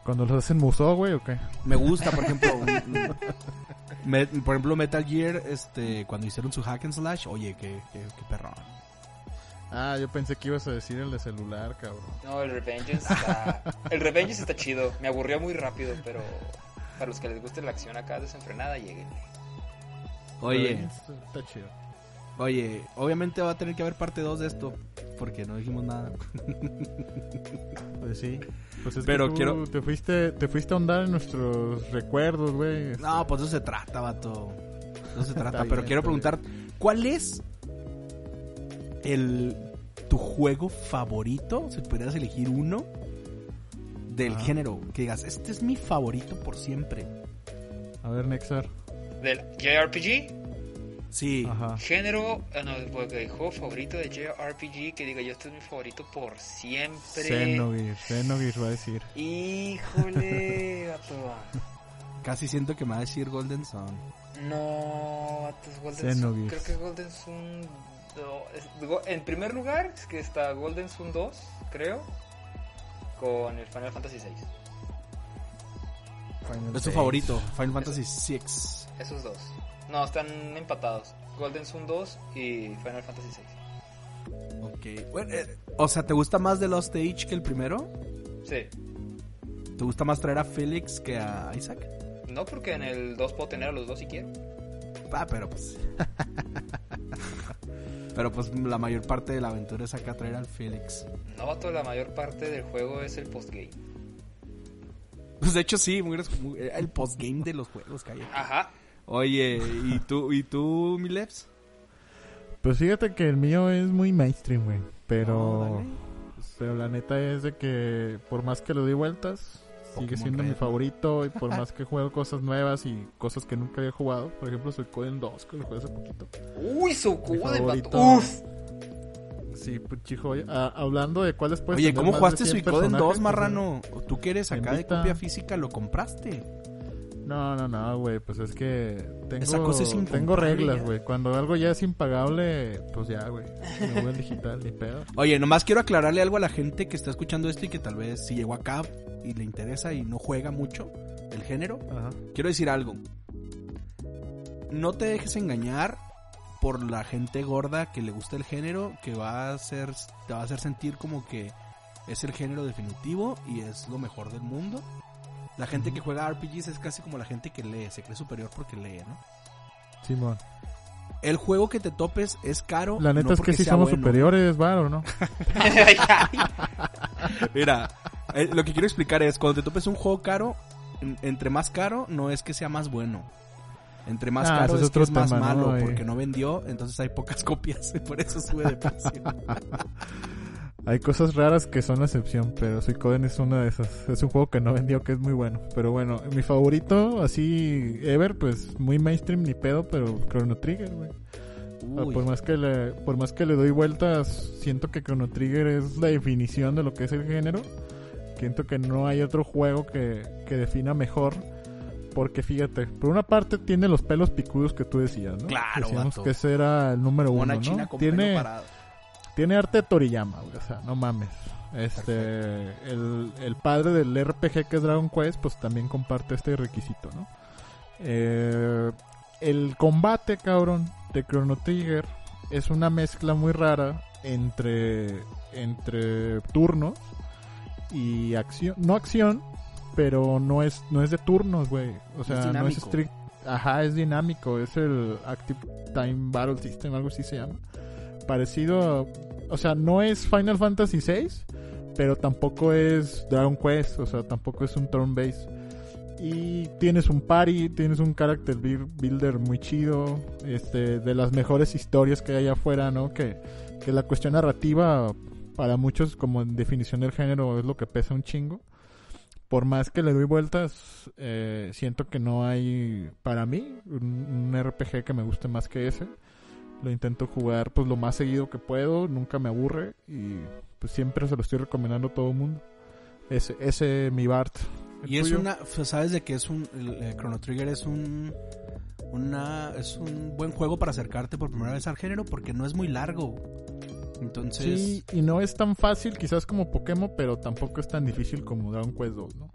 C: Cuando los hacen museo, güey, ¿o qué?
A: Me gusta, por ejemplo, un- me- por ejemplo Metal Gear, este, cuando hicieron su hack and slash, oye, qué, qué, qué perrón.
C: Ah, yo pensé que ibas a decir el de celular, cabrón.
B: No, el Revengeance está. el Revengeance está chido. Me aburrió muy rápido, pero para los que les guste la acción acá desenfrenada, lleguen.
A: Oye,
C: Está, chido.
A: oye, obviamente va a tener que haber parte 2 de esto, porque no dijimos nada.
C: Pues sí. Pues es
A: Pero
C: que tú
A: quiero-
C: te fuiste, te fuiste a ahondar en nuestros recuerdos, güey.
A: No, pues eso se trata, vato. No se trata, pero
C: bien,
A: quiero preguntar, ¿cuál es el tu juego favorito? Si pudieras elegir uno del
C: Ah.
A: género, que digas, este es mi favorito por siempre.
C: A ver, Nexar.
B: Del JRPG,
A: Sí.
C: Ajá.
B: género, ah, no, porque el juego favorito de JRPG, que diga yo, este es mi favorito por siempre.
C: Xenogears. Xenogears va a decir.
B: Híjole, vato.
A: Casi siento que me va a decir Golden Sun.
B: No, vato, es Golden Sun. Creo que Golden Sun. go- En primer lugar, es que está Golden Sun 2, creo, con el Final Fantasy VI.
A: Es tu favorito, Final Fantasy VI.
B: Esos dos. No, están empatados. Golden Sun 2 y Final Fantasy VI.
A: Ok. Bueno, eh, o sea, ¿te gusta más The Lost Age que el primero?
B: Sí.
A: ¿Te gusta más traer a Felix que a Isaac?
B: No, porque en el 2 puedo tener a los dos si quiero.
A: Ah, pero pues. pero pues la mayor parte de la aventura es acá traer al Felix.
B: No, vato, la mayor parte del juego es el postgame.
A: Pues de hecho sí, muy- muy- el postgame de los juegos que hay. aquí.
B: Ajá.
A: Oye, ¿y tú, y tú, Mileps?
C: Pues fíjate que el mío es muy mainstream, güey. Pero. Pero la neta es de que por más que lo di vueltas, sigue siendo mi favorito. Y por más que juego cosas nuevas y cosas que nunca había jugado. Por ejemplo, soy Coden 2, que lo jugué hace poquito.
B: Uy, su
C: Mi
B: cubo de
C: favorito.
B: vato. Uf.
C: Sí, pues chijo. ah, hablando de cuáles puedes
A: Oye, ¿cómo jugaste
C: de 100
A: Suicoden 2,
C: personajes, pues,
A: marrano? ¿Tú que eres acá de copia física lo compraste?
C: No, no, no, güey, pues es que tengo,
A: Esa cosa es incomparable
C: tengo reglas, güey. Cuando algo ya es impagable, pues ya, güey. Me voy al digital, ni pedo.
A: Oye, nomás quiero aclararle algo a la gente que está escuchando esto y que tal vez si llegó acá y le interesa y no juega mucho el género.
C: Ajá.
A: Quiero decir algo. No te dejes engañar por la gente gorda que le gusta el género, que va a hacer, te va a hacer sentir como que es el género definitivo y es lo mejor del mundo. La gente que juega RPGs es casi como la gente que lee, se cree superior porque lee, ¿no?
C: Simón.
A: El juego que te topes es caro.
C: La neta
A: no
C: es que sí somos
A: bueno.
C: superiores, varo, ¿no?
A: Mira, eh, lo que quiero explicar es, cuando te topes un juego caro, en- entre más caro no es que sea más bueno. Entre más
C: Ah,
A: caro
C: ese
A: es,
C: es
A: que es más malo, porque no vendió, entonces hay pocas copias y por eso sube de precio.
C: Hay cosas raras que son la excepción, pero Suicoden es una de esas. Es un juego que no vendió, que es muy bueno. Pero bueno, mi favorito, así, ever, pues muy mainstream ni pedo, pero Chrono Trigger, güey. Ah,
A: Uy,
C: Por más que le, por más que le doy vueltas, siento que Chrono Trigger es la definición de lo que es el género. Siento que no hay otro juego que, que defina mejor. Porque fíjate, por una parte tiene los pelos picudos que tú decías, ¿no?
A: Claro,
C: Decíamos
A: vato.
C: que ese era el número uno,
A: una
C: ¿no?
A: china con
C: tiene,
A: pelo parado.
C: Tiene arte de Toriyama, güey, o sea, no mames. Este, el, el padre del RPG que es Dragon Quest, pues también comparte este requisito, ¿no? Eh, el combate, cabrón, de Chrono Trigger es una mezcla muy rara entre, entre turnos y acción, no acción, pero no es, no es de turnos, güey. O sea, no es strict, ajá, es dinámico, es el Active Time Battle System, algo así se llama. Parecido o sea, no es Final Fantasy VI, pero tampoco es Dragon Quest, o sea, tampoco es un turn base. Y tienes un party, tienes un character buil- builder muy chido, este, de las mejores historias que hay afuera, ¿no? Que, que la cuestión narrativa, para muchos, como en definición del género, es lo que pesa un chingo. Por más que le doy vueltas, eh, siento que no hay, para mí, un RPG que me guste más que ese. Lo intento jugar pues lo más seguido que puedo, nunca me aburre y pues siempre se lo estoy recomendando a todo el mundo. Ese, ese mi Bart. ¿El
A: Y es
C: tuyo?
A: una, pues, sabes de que es un, el, el Chrono Trigger es un, una, es un buen juego para acercarte por primera vez al género porque no es muy largo. Entonces,
C: Sí, y no es tan fácil quizás como Pokémon, pero tampoco es tan difícil como Dragon Quest 2, ¿no?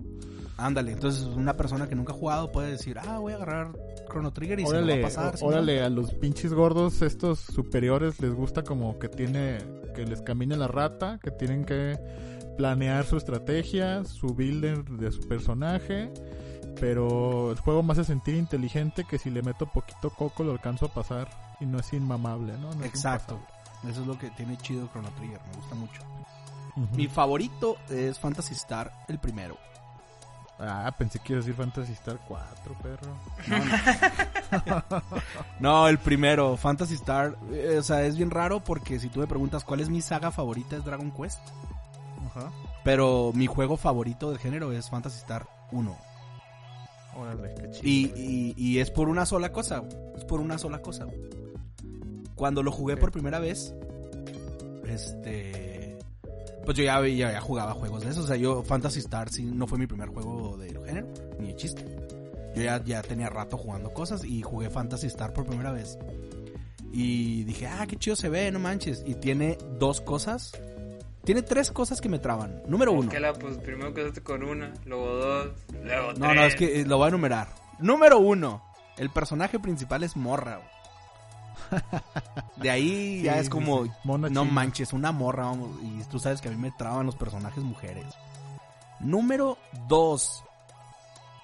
A: Ándale. Entonces, una persona que nunca ha jugado puede decir, ah, voy a agarrar Chrono Trigger y se
C: Órale,
A: me va a pasar.
C: ó-
A: si no".
C: órale, a los pinches gordos, estos superiores, les gusta como que tiene, que les camine la rata, que tienen que planear su estrategia, su builder de su personaje Pero el juego me hace sentir inteligente que si le meto poquito coco lo alcanzo a pasar y no es inmamable, ¿no? No es
A: Exacto. Eso es lo que tiene chido Chrono Trigger, me gusta mucho. Mi favorito es Fantasy Star, el primero.
C: Ah, pensé que iba a decir Fantasy Star 4, perro.
A: No, el primero, Fantasy Star. eh, o sea, es bien raro porque si tú me preguntas cuál es mi saga favorita es Dragon Quest.
C: Ajá.
A: Pero mi juego favorito del género es Fantasy Star 1.
C: Órale, qué chido.
A: Y, y, y es por una sola cosa, es por una sola cosa. Cuando lo jugué por primera vez, este, pues yo ya, ya, ya jugaba juegos de esos. O sea, yo Fantasy Star sí, no fue mi primer juego del género, ni de chiste. Yo ya, ya tenía rato jugando cosas y jugué Fantasy Star por primera vez. Y dije, ah, qué chido se ve, no manches. Y tiene dos cosas. Tiene tres cosas que me traban. Número uno.
B: Que la, pues primero quedaste con una, luego dos, luego tres.
A: No, no, es que eh, lo voy a enumerar. Número uno, el personaje principal es morra. güey. De ahí ya es como, no manches, una morra, vamos. Y tú sabes que a mí me traban los personajes mujeres. Número dos,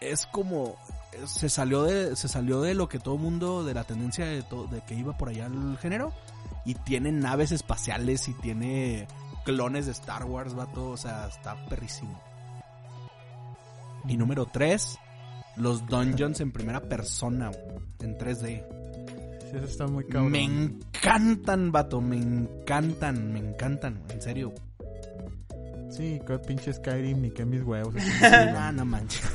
A: es como, se salió de, se salió de lo que todo mundo, de la tendencia de, to- de que iba por allá el género. Y tiene naves espaciales y tiene clones de Star Wars, vato. O sea, está perrísimo. Y número 3, los dungeons en primera persona, en 3D.
C: Sí, eso está muy cabrón.
A: Me encantan, vato, me encantan, me encantan, en serio.
C: Sí, qué pinche Skyrim ni que mis huevos.
A: Ah, no manches.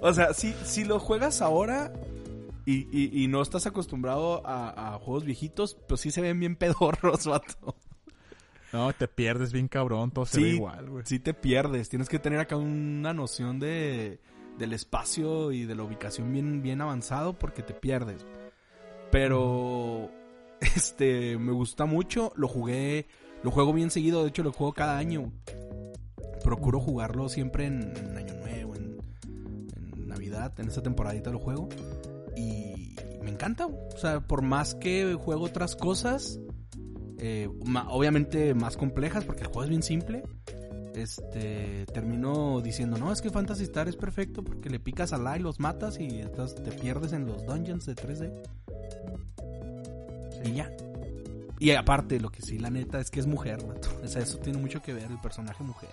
A: o sea, si, si lo juegas ahora y, y- y no estás acostumbrado a, a juegos viejitos, pues sí se ven bien pedorros, vato.
C: No, te pierdes bien cabrón, todo se ve
A: Sí,
C: igual, güey.
A: sí te pierdes. Tienes que tener acá una noción de del espacio y de la ubicación bien, bien avanzado porque te pierdes. Pero este me gusta mucho. Lo jugué, lo juego bien seguido. De hecho, lo juego cada año. Procuro jugarlo siempre en, Año Nuevo, en, Navidad. En esta temporadita lo juego. Y me encanta. O sea, por más que juego otras cosas, eh, obviamente más complejas porque el juego es bien simple. Este termino diciendo, no, es que Fantasy Star es perfecto porque le picas a la y los matas y entonces te pierdes en los dungeons de 3D. Y ya. Y aparte, lo que sí, la neta, es que es mujer, vato. O sea, eso tiene mucho que ver, el personaje mujer.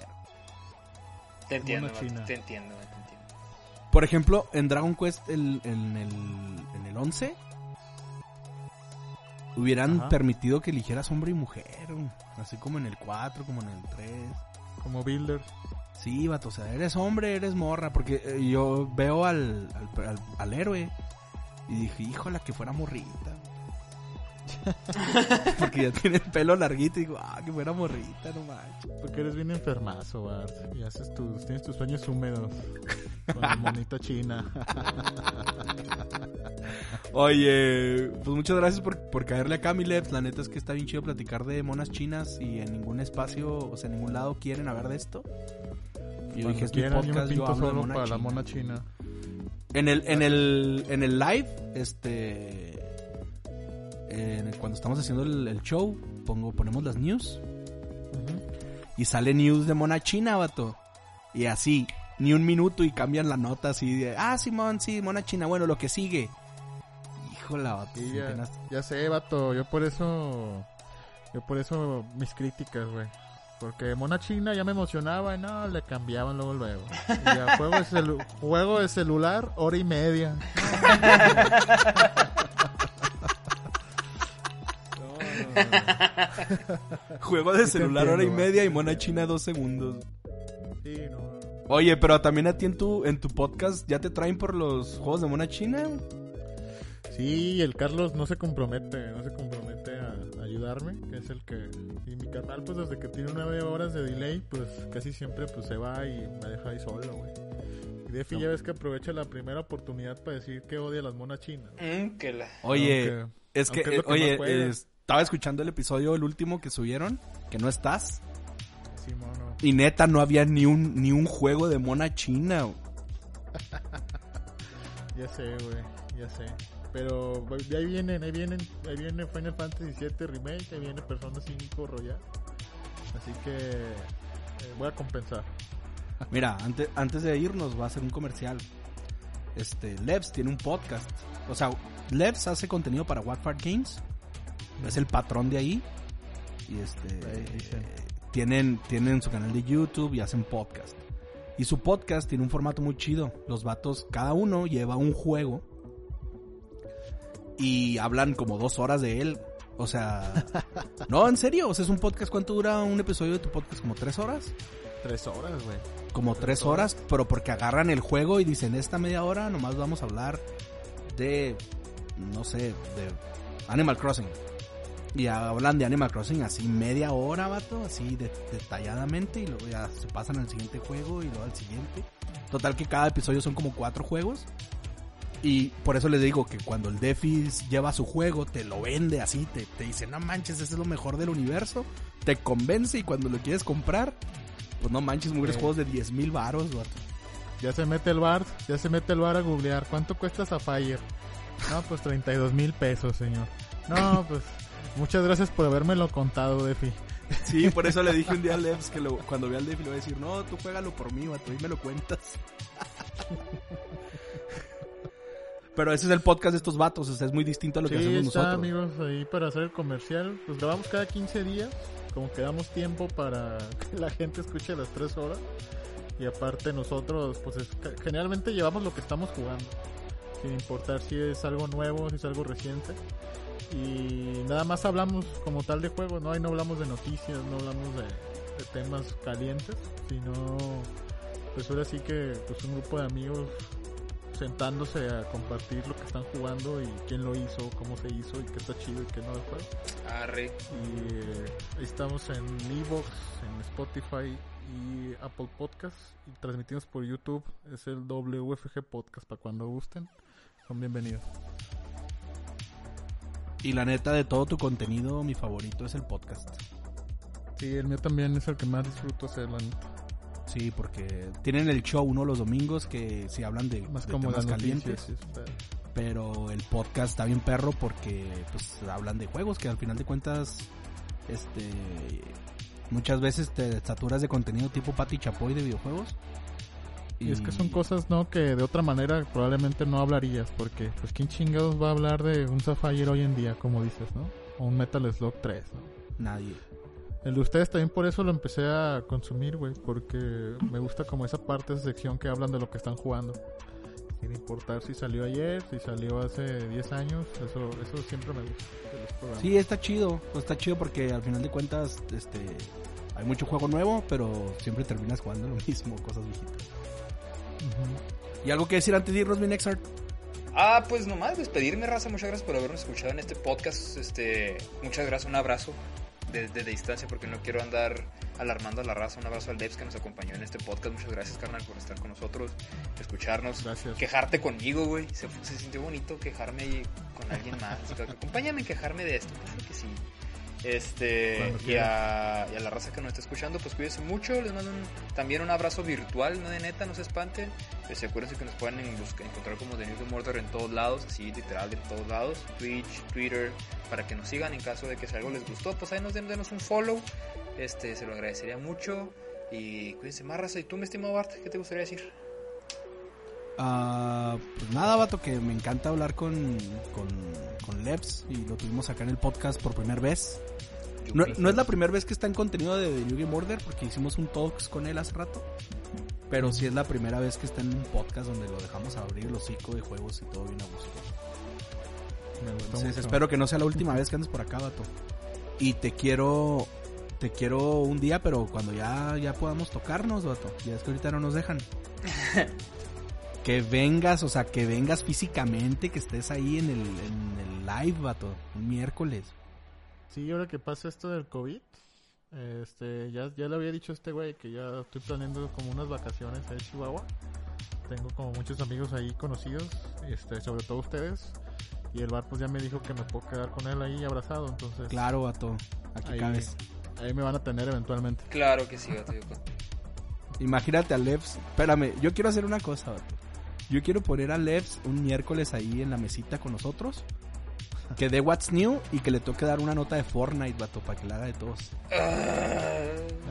B: Te entiendo, vato, te entiendo, te entiendo.
A: Por ejemplo, en Dragon Quest, el- en, el, en el 11, hubieran
C: Ajá.
A: permitido que eligieras hombre y mujer. Así como en el 4, como en el 3.
C: Como Builder.
A: Sí, vato, o sea, eres hombre, eres morra, porque eh, yo veo al, al, al- al héroe y dije, híjola, que fuera morrita. porque ya tiene el pelo larguito y digo, ah, que fuera morrita, no manches.
C: Porque eres bien enfermazo, Bart. Y haces tus, tienes tus sueños húmedos. Con la monita china.
A: Oye, pues muchas gracias por, por caerle acá, mi Leps. La neta es que está bien chido platicar de monas chinas y en ningún espacio, o sea, en ningún lado quieren hablar de esto. Y yo dije, es
C: quieran, yo
A: podcast, yo
C: pinto
A: hablo de mona
C: para la mona china.
A: En el, en el, en el live, este, en el- cuando estamos haciendo el, el show, pongo, ponemos las news y sale news de mona china, vato. Y así, ni un minuto y cambian la nota así de, ah, Simón, sí, mona china, bueno, lo que sigue. Híjola, vato.
C: Sí, ya, ya sé, vato. Yo por eso. Yo por eso mis críticas, güey. Porque Mona China ya me emocionaba y no, le cambiaban luego luego. Y ya, juego, de celu- juego de celular, hora y media. No, no, no.
A: Juego de
C: Sí
A: celular hora y media y mona china dos segundos.
C: Sí, no.
A: Oye, pero también a ti en tu, en tu podcast ya te traen por los juegos de mona china.
C: Sí, el Carlos no se compromete, no se compromete a ayudarme, que es el que... Y mi canal, pues desde que tiene nueve horas de delay, pues casi siempre pues se va y me deja ahí solo, güey. Y Defi ya ves que aprovecha la primera oportunidad para decir que odia a las monas chinas.
B: Mm, que la...
A: Oye,
C: Aunque-
A: es que,
C: es
A: eh,
C: que
A: oye, eh, estaba escuchando el episodio, el último que subieron, que no estás.
C: Sí, mono.
A: Y neta, no había ni un, ni un juego de mona china.
C: Ya sé, güey, ya sé. Pero ahí vienen, ahí vienen, ahí viene Final Fantasy VII Remake, ahí viene Persona 5 Royal. Así que eh, voy a compensar.
A: Mira, antes, antes de irnos va a hacer un comercial. Este, Levs tiene un podcast. O sea, Levs hace contenido para Watford Games. Es el patrón de ahí. Y este tienen, tienen su canal de YouTube y hacen podcast. Y su podcast tiene un formato muy chido. Los vatos, cada uno lleva un juego. Y hablan como dos horas de él. O sea, no, en serio. O sea, es un podcast. ¿Cuánto dura un episodio de tu podcast? ¿Como tres horas?
C: Tres horas, güey.
A: como tres horas, pero porque agarran el juego y dicen, esta media hora nomás vamos a hablar de, no sé, de Animal Crossing. Y hablan de Animal Crossing así media hora, vato, así de- detalladamente, y luego ya se pasan al siguiente juego y luego al siguiente. Total que cada episodio son como cuatro juegos. Y por eso les digo que cuando el Defis lleva su juego, te lo vende así, te, te dice, no manches, ese es lo mejor del universo. Te convence y cuando lo quieres comprar, pues no manches, mugres
C: Sí.
A: juegos de 10 mil varos, vato.
C: Ya se mete el bar, ya se mete el bar a googlear. ¿Cuánto cuesta Sapphire? No, pues 32 mil pesos, señor. No, pues muchas gracias por habérmelo contado, Defi.
A: Sí, por eso le dije un día a Levs que lo- cuando vea al Defi le voy a decir, no, tú juégalo por mí, vato, y me lo cuentas. Pero ese es el podcast de estos vatos, o sea, es muy distinto a lo que hacemos
C: está,
A: nosotros.
C: amigos, ahí para hacer el comercial. Pues grabamos cada 15 días, como que damos tiempo para que la gente escuche las 3 horas. Y aparte nosotros, pues es- generalmente llevamos lo que estamos jugando, sin importar si es algo nuevo, si es algo reciente. Y nada más hablamos como tal de juegos, ¿no? Ahí no hablamos de noticias, no hablamos de, de temas calientes, sino pues ahora sí que pues un grupo de amigos sentándose a compartir lo que están jugando y quién lo hizo, cómo se hizo y qué está chido y qué no juego.
B: Arre.
C: Y eh, ahí estamos en Evox, en Spotify y Apple Podcasts y transmitimos por YouTube. Es el WFG Podcast para cuando gusten. Son bienvenidos.
A: Y la neta, de todo tu contenido, mi favorito es el podcast.
C: Sí, el mío también es el que más disfruto hacer, la neta.
A: Sí, porque tienen el show uno los domingos que sí hablan de,
C: Más
A: de
C: como
A: temas
C: las
A: calientes.
C: noticias.
A: pero el podcast está bien perro porque pues hablan de juegos que al final de cuentas este muchas veces te saturas de contenido tipo Pati Chapoy de videojuegos
C: Y es que son cosas, ¿no? Que de otra manera probablemente no hablarías, porque pues quién chingados va a hablar de un Sapphire hoy en día, como dices, ¿no? O un Metal Slug 3, ¿no?
A: nadie
C: El de ustedes también por eso lo empecé a consumir, güey, porque me gusta como esa parte, esa sección que hablan de lo que están jugando. Sin importar si salió ayer, si salió hace 10 años, eso eso siempre me gusta. los
A: sí está chido pues está chido porque al final de cuentas este hay mucho juego nuevo pero siempre terminas jugando lo mismo cosas viejitas y algo que decir antes de irnos mi Nexart
B: Ah, pues nomás despedirme, raza. Muchas gracias por habernos escuchado en este podcast. Este, muchas gracias, un abrazo desde de, distancia porque no quiero andar alarmando a la raza. Un abrazo al Devs que nos acompañó en este podcast. Muchas gracias, carnal, por estar con nosotros, escucharnos,
C: Gracias.
B: quejarte conmigo, güey. Se, se sintió bonito quejarme con alguien más. Acompáñame a quejarme de esto. Claro que sí. Este, y a, y a la raza que nos está escuchando, pues cuídense mucho. Les mando un- también un abrazo virtual, no de neta, no se espanten. Pues acuérdense que nos pueden en- busca- encontrar como The New Game Order en todos lados, así literal en todos lados. Twitch, Twitter, para que nos sigan en caso de que si algo les gustó, pues ahí nos den denos un follow. Este, se lo agradecería mucho. Y cuídense más, raza. ¿Y tú, mi estimado Bart, qué te gustaría decir?
A: Ah, pues nada, vato, que me encanta hablar con, con, con Leps y lo tuvimos acá en el podcast por primera vez. No, no es la primera vez que está en contenido de The New Game Order porque hicimos un talks con él hace rato. Pero sí es la primera vez que está en un podcast donde lo dejamos abrir el hocico de juegos y todo bien a gusto.
C: Me
A: Entonces
C: mucho.
A: espero que no sea la última vez que andes por acá, vato. Y te quiero, te quiero un día, pero cuando ya, ya podamos tocarnos, vato. Ya es que ahorita no nos dejan. que vengas, o sea, que vengas físicamente, que estés ahí en el, en el live, vato. Un miércoles.
C: Sí, ahora que pasa esto del COVID, este, ya, ya le había dicho a este güey que ya estoy planeando como unas vacaciones a Chihuahua. Tengo como muchos amigos ahí conocidos, este, sobre todo ustedes. Y el bar pues ya me dijo que me puedo quedar con él ahí abrazado, entonces
A: Claro, vato. Aquí
C: ahí,
A: cabes.
C: ahí me van a tener eventualmente.
B: Claro que sí, yo con-
A: Imagínate a Levs. Espérame, yo quiero hacer una cosa, vato. Yo quiero poner a Levs un miércoles ahí en la mesita con nosotros. Que dé What's New y que le toque dar una nota de Fortnite, vato, para que la haga de todos.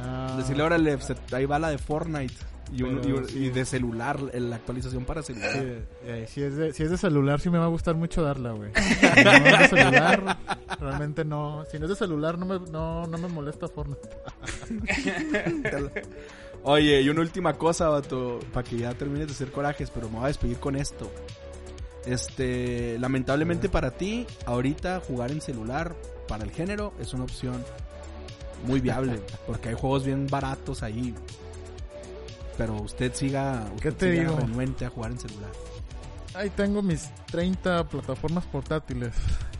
C: Ah,
A: Decirle ahora, Levs, ahí va la de Fortnite. Y, un-
C: Pero
A: y un-
C: sí.
A: y de celular, la actualización para celular.
C: Sí, eh, si, es de, si es de celular, sí me va a gustar mucho darla, güey. Si no es de celular, realmente no. Si no es de celular, no me, no, no me molesta Fortnite.
A: Oye, y una última cosa, vato, para que ya termines de hacer corajes, pero me voy a despedir con esto. Este, lamentablemente para ti, ahorita jugar en celular para el género es una opción muy viable, porque hay juegos bien baratos ahí. Pero usted siga,
C: ¿Qué
A: usted
C: te
A: siga
C: digo?
A: renuente a jugar en celular.
C: Ahí tengo mis 30 plataformas portátiles.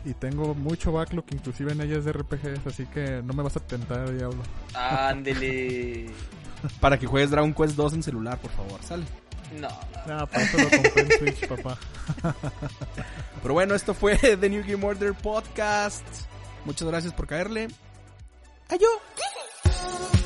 C: Y tengo mucho backlog, inclusive en ellas de RPGs. Así que no me vas a tentar, diablo.
B: Ándele.
A: Para que juegues Dragon Quest 2 en celular, por favor, sale.
B: No.
C: Nada, para eso lo compré en Switch, papá.
A: Pero bueno, esto fue The New Game Order Podcast. Muchas gracias por caerle. Adiós.